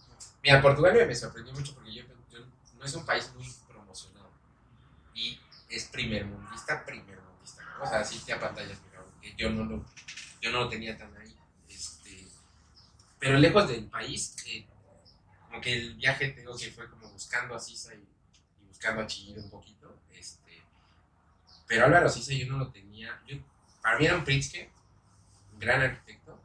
Mira, Portugal me, sorprendió mucho porque yo, yo- no es un país muy promocionado. Y es primer mundista, primer mundista. ¿no? O sea, sí te apantallas, mira, yo no lo, yo no lo tenía tan ahí. Este, pero lejos del país, eh, como que el viaje tengo que fue como buscando a Sisa y, buscando a Chillido un poquito. Este, pero Álvaro Sisa yo no lo tenía. Yo, para mí era un Pritzker, un gran arquitecto.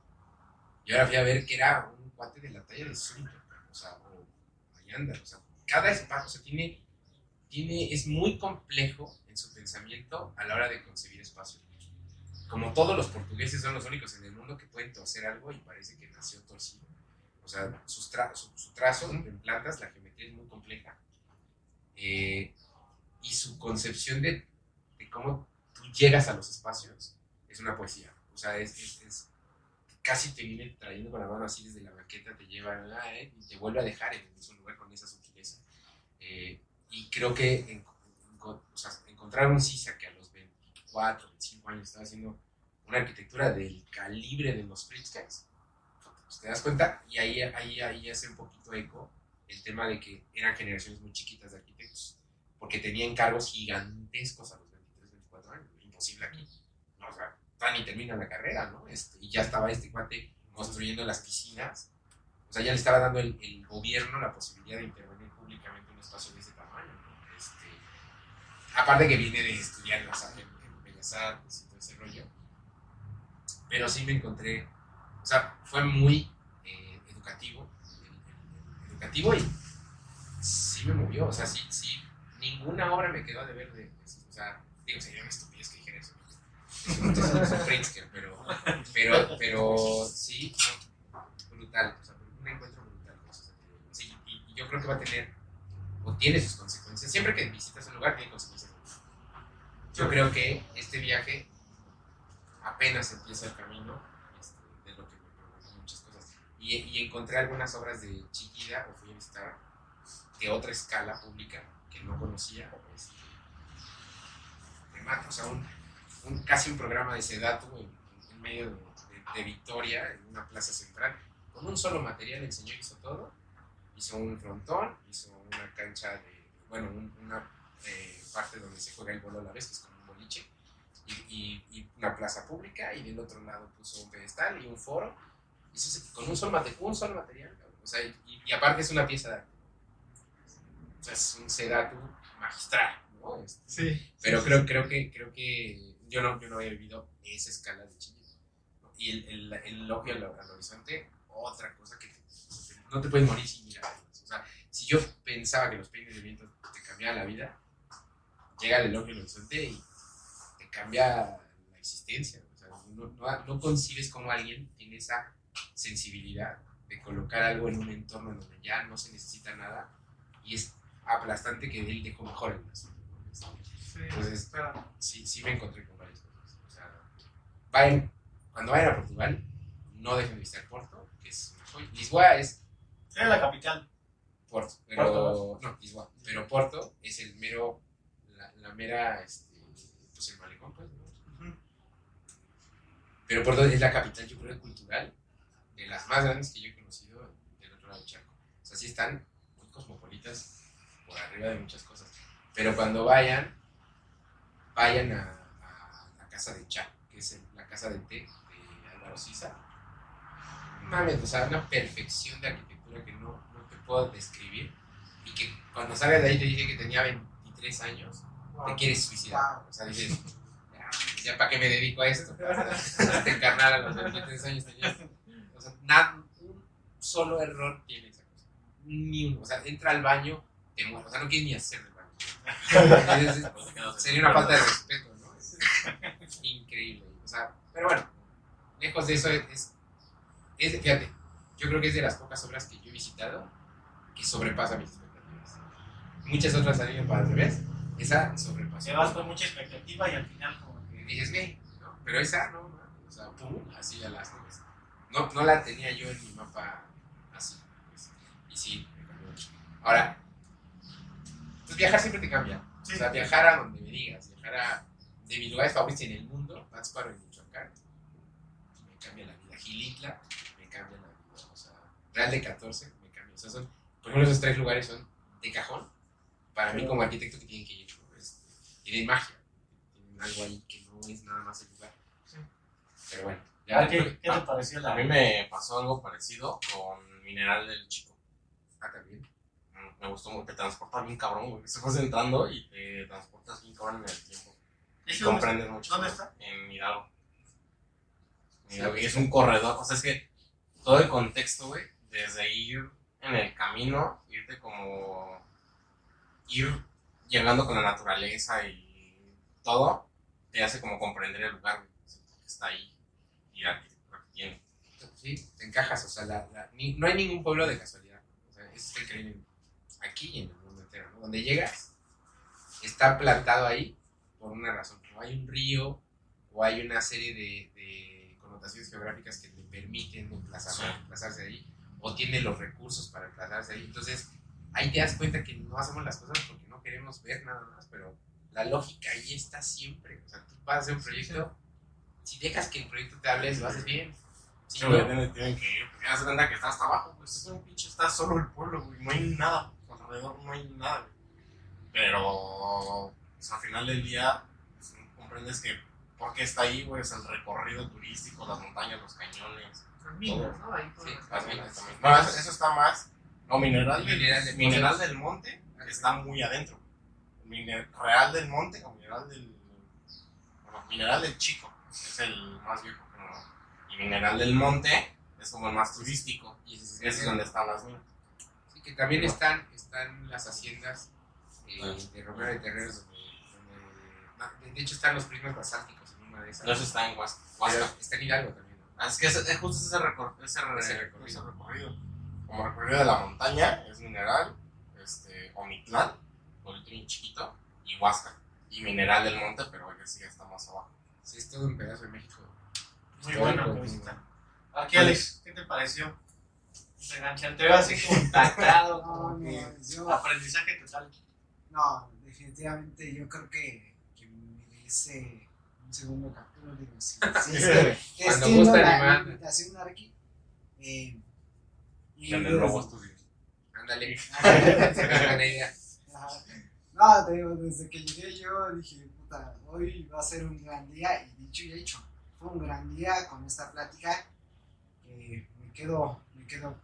Y ahora fui a ver que era un cuate de la talla de Zúñiga, o sea, o Allanda, o sea, cada espacio, o sea, tiene, tiene, es muy complejo en su pensamiento a la hora de concebir espacios. Como todos los portugueses son los únicos en el mundo que pueden torcer algo y parece que nació torcido. O sea, sus tra- su, su trazo en plantas, la geometría es muy compleja. Eh, y su concepción de, de cómo tú llegas a los espacios es una poesía. Sea, es, es- es- casi te viene trayendo con la mano así desde la maqueta, te lleva ah, eh, y te vuelve a dejar en el mismo lugar con esa sutileza. Eh, y creo que en- en- o sea, encontrar un Sisa que a los 24, 25 años estaba haciendo una arquitectura del calibre de los Pritzkers, pues te das cuenta, y ahí, ahí, ahí hace un poquito eco el tema de que eran generaciones muy chiquitas de arquitectos, porque tenían cargos gigantescos a los 23, 24 años, imposible aquí. O sea, todavía ni termina la carrera, ¿no? Este, y ya estaba este cuate construyendo las piscinas, o sea, ya le estaba dando el, gobierno la posibilidad de intervenir públicamente en un espacio de ese tamaño, ¿no? Este, aparte que viene de estudiar en, las- en- en Bellas y todo ese rollo, pero sí me encontré, o sea, fue muy eh, educativo, el- educativo y sí me movió, o sea, sí, sí, ninguna obra me quedó de ver de, de- o sea, digo, sería una estupidez que dijera eso, pero, pero, pero sí, brutal, o sea, un encuentro brutal. Sí, y, yo creo que va a tener, o tiene sus consecuencias, siempre que visitas un lugar tiene consecuencias. Yo creo que este viaje apenas empieza el camino este, de lo que me preguntan muchas cosas. Y, encontré algunas obras de Chiquida, o fui a visitar, de otra escala pública que no conocía. Este, me o un, un- casi un programa de Sedatu en, en medio de, de- de Victoria, en una plaza central, con un solo material, el señor hizo todo. Hizo un frontón, hizo una cancha de, bueno, un- una eh, parte donde se juega el bolo a la vez, que es como un boliche, y, y- y una plaza pública, y del otro lado puso un pedestal y un foro. Hizo con un solo, mate- un solo material, o sea, y, y aparte es una pieza de arte. O sea, es un sedatu magistral, ¿no? Este, Sí. pero creo, creo que, creo que yo no, yo no había vivido esa escala de Chile. ¿no? Y el, el, el elogio al, al horizonte, otra cosa que no te puedes morir sin mirar. O sea, si yo pensaba que los peines de viento te cambiaban la vida, llega el elogio al horizonte y te cambia la existencia. O sea, no, no, no concibes cómo alguien tiene esa sensibilidad de colocar algo en un entorno donde ya no se necesita nada y es aplastante que él dejó mejor el asunto. Entonces, sí, sí me encontré con varias cosas. O sea, vayan, cuando vayan a Portugal, no dejen de visitar Porto, que es una joya. Lisboa es Era la capital. Porto, pero Porto. no, Lisboa, pero Porto es el mero, la, la mera, este, pues el malecón, pues. Pero Porto es la capital, yo creo, cultural, de las más grandes que yo he conocido del otro lado del charco. O sea, sí están muy cosmopolitas por arriba de muchas cosas. Pero cuando vayan, vayan a, a la casa de Cha, que es el- casa de té de Álvaro Sisa. Mames, o sea, una perfección de arquitectura que no, no te puedo describir. Y que cuando salgas de ahí te dije que tenía 23 años, te wow. quieres suicidar. Wow. O sea, dices, "Ya, ya para qué me dedico a esto. Hasta encarnar a los 23 años tenía. O sea, nada, un solo error tiene esa cosa. Ni uno. O sea, entra al baño, te muere. O sea, no quieres ni hacer el baño. Entonces, sería una falta de respeto, ¿no? Es increíble. O sea, pero bueno, lejos de eso es, es, fíjate, yo creo que es de las pocas obras que yo he visitado que sobrepasa mis expectativas. Muchas otras han ido para el revés, esa sobrepasó. Se vas con mucha expectativa y al final como que... dices, ve, ¿no? Pero esa no, o sea, pum, así a las nubes. No, no la tenía yo en mi mapa así. pues, y sí, me cambió mucho. Ahora, pues viajar siempre te cambia. Sí. O sea, viajar a donde me digas, viajar a de mis lugares favoritos en el mundo, Pátzcuaro en Michoacán, me cambia la vida. Gilitla, me cambia la vida. O sea, Real de 14, me cambia. O sea, son, por ejemplo, esos tres lugares son de cajón, para mí como arquitecto que tienen que ir. ¿no? Y de magia. Tienen algo ahí que no es nada más el lugar. Pero bueno, ya. Ah, ¿Qué, ¿Qué te pareció la A mí me pasó algo parecido con Mineral del Chico. Ah, también. Mm, Me gustó mucho, te transporta bien cabrón, güey. Se vas entrando y te transportas bien cabrón en el tiempo. Y ¿Ese dónde comprendes mucho. ¿Dónde está? En Hidalgo. Y es un corredor, o sea, es que todo el contexto, güey, desde ir en el camino, irte como. ir llegando con la naturaleza y todo, te hace como comprender el lugar, güey, que está ahí y la arquitectura que tiene. Sí, te encajas. O sea, la, la- ni- no hay ningún pueblo de casualidad. O sea, está increíble. Aquí y en el mundo entero. ¿no? Donde llegas, está plantado ahí por una razón. O hay un río, o hay una serie de, de connotaciones geográficas que te permiten emplazarse, Sí. emplazarse ahí, o tiene los recursos para emplazarse ahí. Entonces, ahí te das cuenta que no hacemos las cosas porque no queremos ver nada más, pero la lógica ahí está siempre. O sea, tú vas a hacer un proyecto, si dejas que el proyecto te hable, lo haces bien. Si Sí, no, tienen que ir, porque ya se cuenta que está hasta abajo, pues es un pinche, está solo el pueblo, güey, no hay nada, alrededor no hay nada, güey. Pero, pues, al final del día, pues, comprendes que por qué está ahí, güey, es el recorrido turístico, las montañas, los cañones, Las minas, ¿no? Ahí Sí, las minas también. No, eso, eso está más, no, Mineral, del- Mineral del- mineral del Monte está muy adentro. Mine- Real del Monte o Mineral del, bueno, Mineral del Chico, es el más viejo, ¿no? y Mineral del Monte es como el más turístico. Y ese es, Ese es donde están las minas. Sí, que también están, están las haciendas eh, de Romero de Terreros, donde, de- hecho están los prismas basálticos de esas. Eso está en Huas- Pero Huasca. está en Hidalgo también. ¿no? Ah, Es que es justo ese, recor- ese, re- Ese ese recorrido. recorrido. Como recorrido de la montaña, es Mineral, este, Omitlán, pueblito bien chiquito, y Huasca. Y Mineral del Monte, pero oiga, sí, está más abajo. Sí, es todo un pedazo de México. Muy bueno que visitar. Aquí, Alex, ¿qué te pareció? Te veo así como impactado, No, como no, que yo, aprendizaje total. no, definitivamente yo creo que, que merece un segundo capítulo. Digo, es que te Cuando gusta. Eh, y. Ándale. Buena idea. Ajá. No, te digo, desde que llegué yo dije, puta, hoy va a ser un gran día y dicho y hecho, fue un gran día con esta plática que me quedo, me quedo,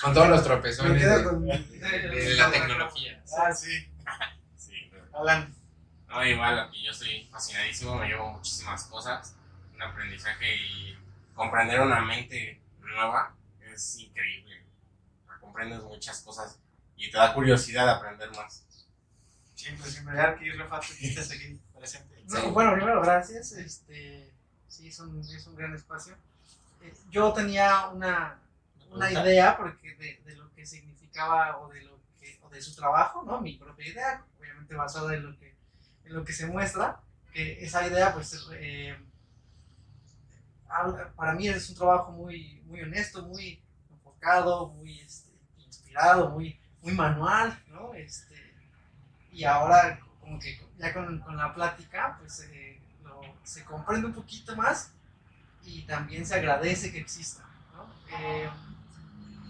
Con todos los me tropezones de la tecnología. Ah, sí. Sí, Alan, No, igual, aquí yo estoy fascinadísimo, me llevo muchísimas cosas, un aprendizaje y comprender una mente nueva es increíble. Comprendes muchas cosas y te da curiosidad de aprender más. siempre, siempre. Arqui, Rafa, tú que estás aquí presente. No, Sí. Bueno, primero, gracias. Este, sí, es un, es un gran espacio. Eh, yo tenía una, una idea porque de, de lo que significaba o de lo que o de su trabajo, ¿no? Mi propia idea, obviamente basada en lo que lo que se muestra, que esa idea pues eh, para mí es un trabajo muy muy honesto, muy enfocado, muy este, inspirado, muy muy manual, ¿no? Este, y ahora como que ya con, con la plática pues eh, se comprende un poquito más y también se agradece que exista, ¿no? Eh,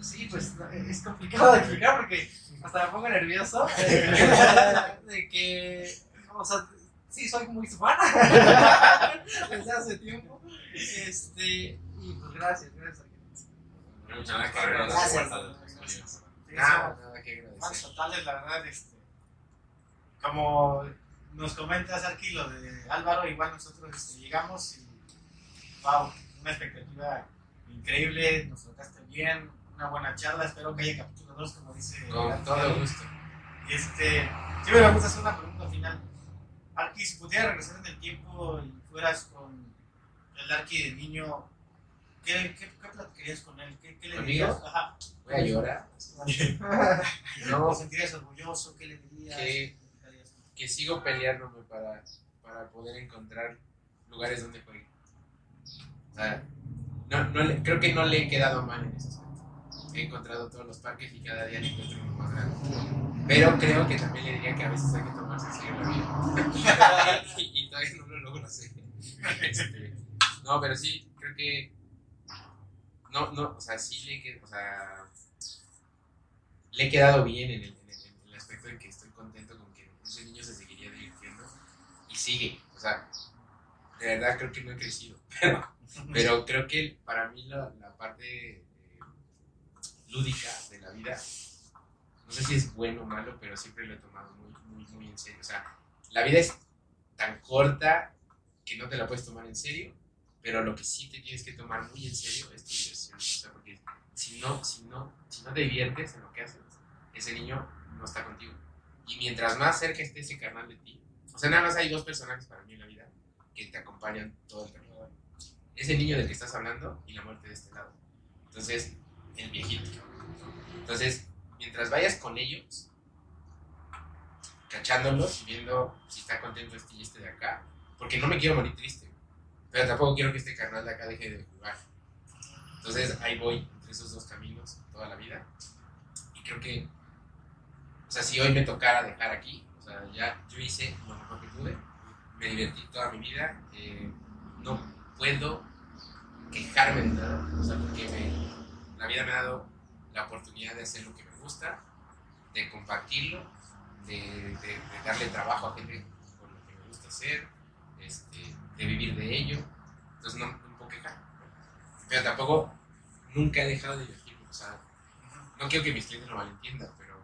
sí, pues es complicado de explicar porque hasta me pongo nervioso de que, o sea, sí soy muy su fan desde hace tiempo, este, y pues gracias, gracias. Muchas gracias Gracias. Nada, nada que agradecer. totales, la verdad, este, como nos comentas, Arqui, lo de Álvaro, igual nosotros este, llegamos y, wow, una expectativa increíble, nos tocaste bien, una buena charla, espero que haya capítulo 2, como dice. Con todo gusto. Y este, sí me gusta hacer una pregunta final. Arqui, si pudieras regresar en el tiempo y fueras con el Arqui de niño, ¿qué, qué, qué platicarías con él? ¿Qué, qué le ¿Conmigo? dirías? Ajá. Voy a llorar. ¿Te sentirías orgulloso? ¿Qué le dirías? Que- sigo peleándome para, para poder encontrar lugares donde juegue. O sea, no, no creo que no le he quedado mal en ese aspecto. He encontrado todos los parques y cada día le encuentro uno más grande. Pero creo que también le diría que a veces hay que tomarse en serio la vida. y, y todavía no lo logro hacer. Este, no, pero sí, creo que. No, no, o sea, sí le, que- o sea, le he quedado bien en el, en el- en el aspecto de que estoy contento con que ese niño se seguiría divirtiendo y sigue. O sea, de verdad creo que no he crecido. Pero, pero creo que para mí la, la parte lúdica de la vida, no sé si es bueno o malo, pero siempre lo he tomado muy, muy, en serio. O sea, la vida es tan corta que no te la puedes tomar en serio, pero lo que sí te tienes que tomar muy en serio es tu diversión. O sea, porque si no, si no, si no te diviertes en lo que haces, ese niño no está contigo. Y mientras más cerca esté ese carnal de ti, o sea, nada más hay dos personajes para mí en la vida que te acompañan todo el camino. Ese niño del que estás hablando y la muerte de este lado. Entonces, el viejito. Entonces, mientras vayas con ellos, cachándolos y viendo si está contento este y este de acá, porque no me quiero morir triste, pero tampoco quiero que este carnal de acá deje de jugar. Entonces, ahí voy entre esos dos caminos toda la vida. Y creo que, o sea, si hoy me tocara dejar aquí, o sea, ya yo hice lo mejor que pude, me divertí toda mi vida, eh, no puedo quejarme de nada, o sea, porque me- la vida me ha dado la oportunidad de hacer lo que me gusta, de compartirlo, de, de- de darle trabajo a gente con lo que me gusta hacer, este, de vivir de ello, entonces no, me puedo quejar, pero tampoco nunca he dejado de divertirme, o sea, no quiero que mis clientes lo malentiendan, pero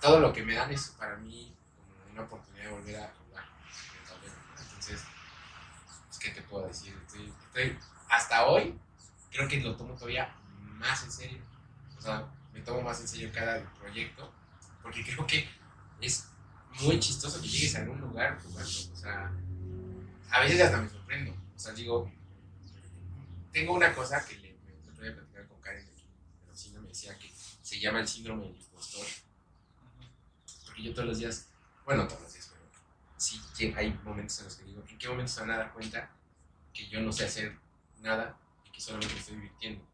todo lo que me dan es para mí como una oportunidad de volver a jugar entonces pues, ¿qué te puedo decir? Estoy, estoy- hasta hoy creo que lo tomo todavía más en serio. O sea, me tomo más en serio cada proyecto porque creo que es muy chistoso que llegues a algún lugar jugando. O sea, a veces hasta me sorprendo. O sea, digo, tengo una cosa que le, otro día platicar con Karen la oficina, me decía que se llama el síndrome del impostor. Porque yo todos los días, bueno, todos los días, pero sí hay momentos en los que digo, ¿en qué momento se van a dar cuenta que yo no sé hacer nada que solamente me estoy divirtiendo?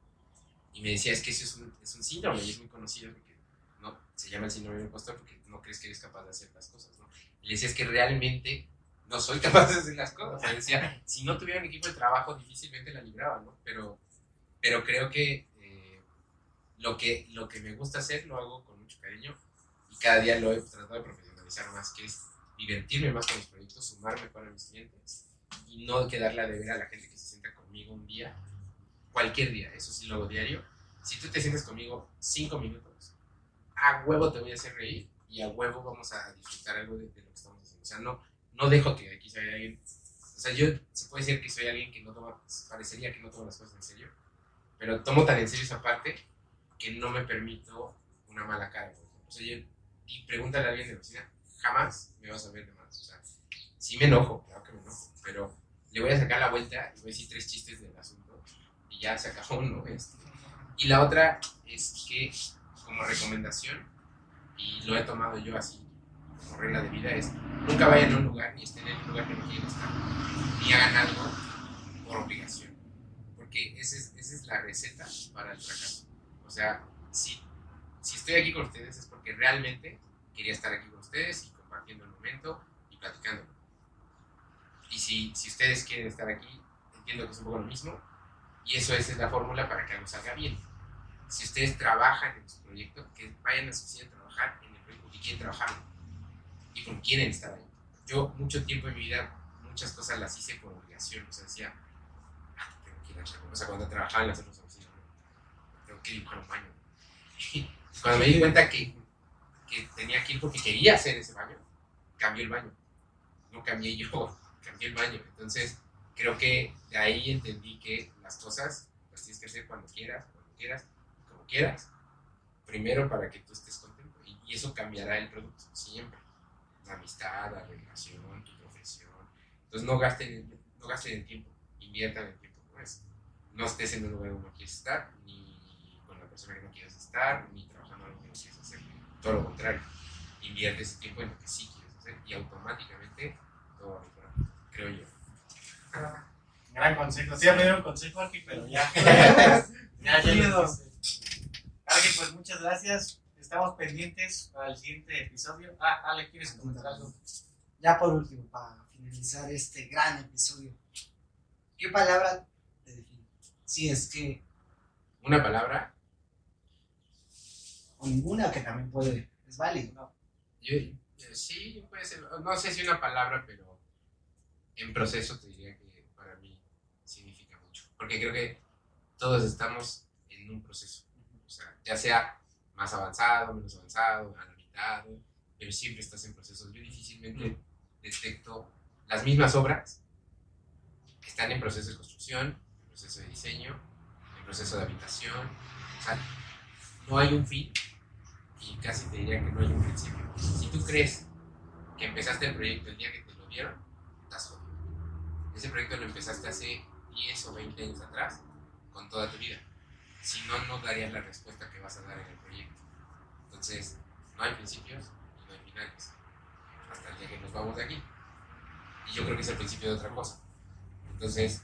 Y me decía, es que eso es un, síndrome y es muy conocido porque no, se llama el síndrome del impostor porque no crees que eres capaz de hacer las cosas, ¿no? Y le decía, es que realmente no soy capaz de hacer las cosas. Decía, si no tuviera un equipo de trabajo, difícilmente la libraba, ¿no? Pero, pero creo que, eh, lo que lo que me gusta hacer lo hago con mucho cariño y cada día lo he tratado de profesionalizar más, que es divertirme más con mis proyectos, sumar mejor a mis clientes y no quedarle a deber a la gente que se sienta conmigo un día, cualquier día, eso sí lo hago diario. Si tú te sientes conmigo cinco minutos, a huevo te voy a hacer reír y a huevo vamos a disfrutar algo de, de lo que estamos haciendo. O sea, no, no dejo que aquí se alguien. O sea, yo se puede decir que soy alguien que no toma, parecería que no toma las cosas en serio, pero tomo tan en serio esa parte que no me permito una mala cara. O sea, yo, y pregúntale a alguien de la oficina, jamás me vas a ver de más. O sea, sí me enojo, claro que me enojo, pero le voy a sacar la vuelta y voy a decir tres chistes del asunto y ya se acabó uno. Este. Y la otra es que, como recomendación, y lo he tomado yo así como regla de vida, es nunca vayan a un lugar ni estén en un lugar que no quieren estar, ni hagan algo por obligación, porque esa es, esa es la receta para el fracaso. O sea, si, si estoy aquí con ustedes es porque realmente quería estar aquí con ustedes y compartiendo el momento y platicando. Y si, si ustedes quieren estar aquí, entiendo que es un poco lo mismo, y eso esa es la fórmula para que algo salga bien. Si ustedes trabajan en su proyecto, que vayan a su oficina a trabajar en el proyecto que quieren trabajar y con quieren estar ahí. Yo mucho tiempo en mi vida, muchas cosas las hice por obligación, o sea, decía, ah, tengo que ir a O sea, cuando trabajaba en las otras oficinas, ¿no? tengo que dibujar un baño. Y cuando me di cuenta que, que tenía que ir porque quería hacer ese baño, cambió el baño. No cambié yo, cambié el baño. Entonces, creo que de ahí entendí que las cosas las tienes que hacer cuando quieras, cuando quieras, como quieras. Primero para que tú estés contento. Y, eso cambiará el producto, siempre. La amistad, la relación, tu profesión. Entonces, no gasten, no gasten el tiempo, inviertan el tiempo. No, es- no estés en un lugar donde no quieres estar, ni con la persona que no quieres estar, ni trabajando en lo que no quieres hacer. Todo lo contrario. Invierte ese tiempo en lo que sí quieres hacer y automáticamente todo va a mejorar, creo yo. Gran consejo. Sí, me dieron un consejo aquí, pero ya. ya, ya. Arqui, pues muchas gracias. Estamos pendientes para el siguiente episodio. Ah, Ale, ¿quieres comentar algo? Ya por último, para finalizar este gran episodio, ¿qué palabra te define? Si es que, Una palabra, o ninguna que también puede, es válido, ¿no? yo, yo- sí, puede ser, no sé si una palabra, pero en proceso te diría que para mí significa mucho. Porque creo que todos estamos en un proceso. O sea, ya sea más avanzado, menos avanzado, a la mitad, pero siempre estás en procesos. Yo difícilmente detecto las mismas obras que están en proceso de construcción, en proceso de diseño, en proceso de habitación. O sea, no hay un fin y casi te diría que no hay un principio. Si tú crees que empezaste el proyecto el día que te lo dieron, estás jodido. Ese proyecto lo empezaste hace 10 o 20 años atrás, con toda tu vida. Si no, no darías la respuesta que vas a dar en el proyecto. Entonces, no hay principios y no hay finales. Hasta el día que nos vamos de aquí. Y yo creo que es el principio de otra cosa. Entonces,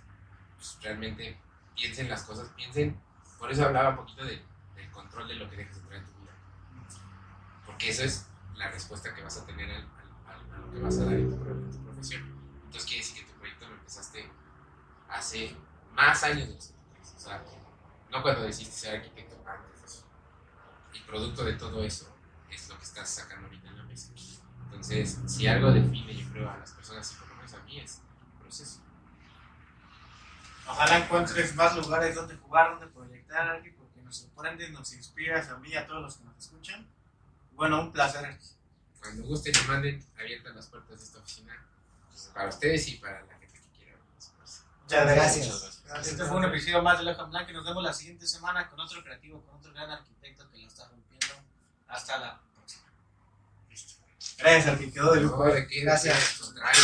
pues, realmente piensen las cosas, piensen. Por eso hablaba un poquito de- del control de lo que dejas entrar en tu vida. Porque eso es la respuesta que vas a tener al, a lo que vas a dar en tu profesión. Entonces quiere decir que tu proyecto lo empezaste hace más años de los. O sea, no cuando decidiste ser arquitecto antes de eso. Y producto de todo eso es lo que estás sacando ahorita en la mesa. Entonces, si algo define, yo creo, a las personas, y por lo menos a mí, es el proceso. Ojalá encuentres más lugares donde jugar, donde proyectar, porque nos sorprendes, nos inspiras a mí y a todos los que nos escuchan. Bueno, un placer. Cuando gusten y manden, abiertas las puertas de esta oficina pues, para ustedes y para la gente que quiera. pues, Muchas Gracias. Este fue un episodio más de Loja Blanca y nos vemos la siguiente semana con otro creativo, con otro gran arquitecto que lo está rompiendo. Hasta la próxima. Gracias, Arqui, quedó de lujo. No, Gracias. Contrario.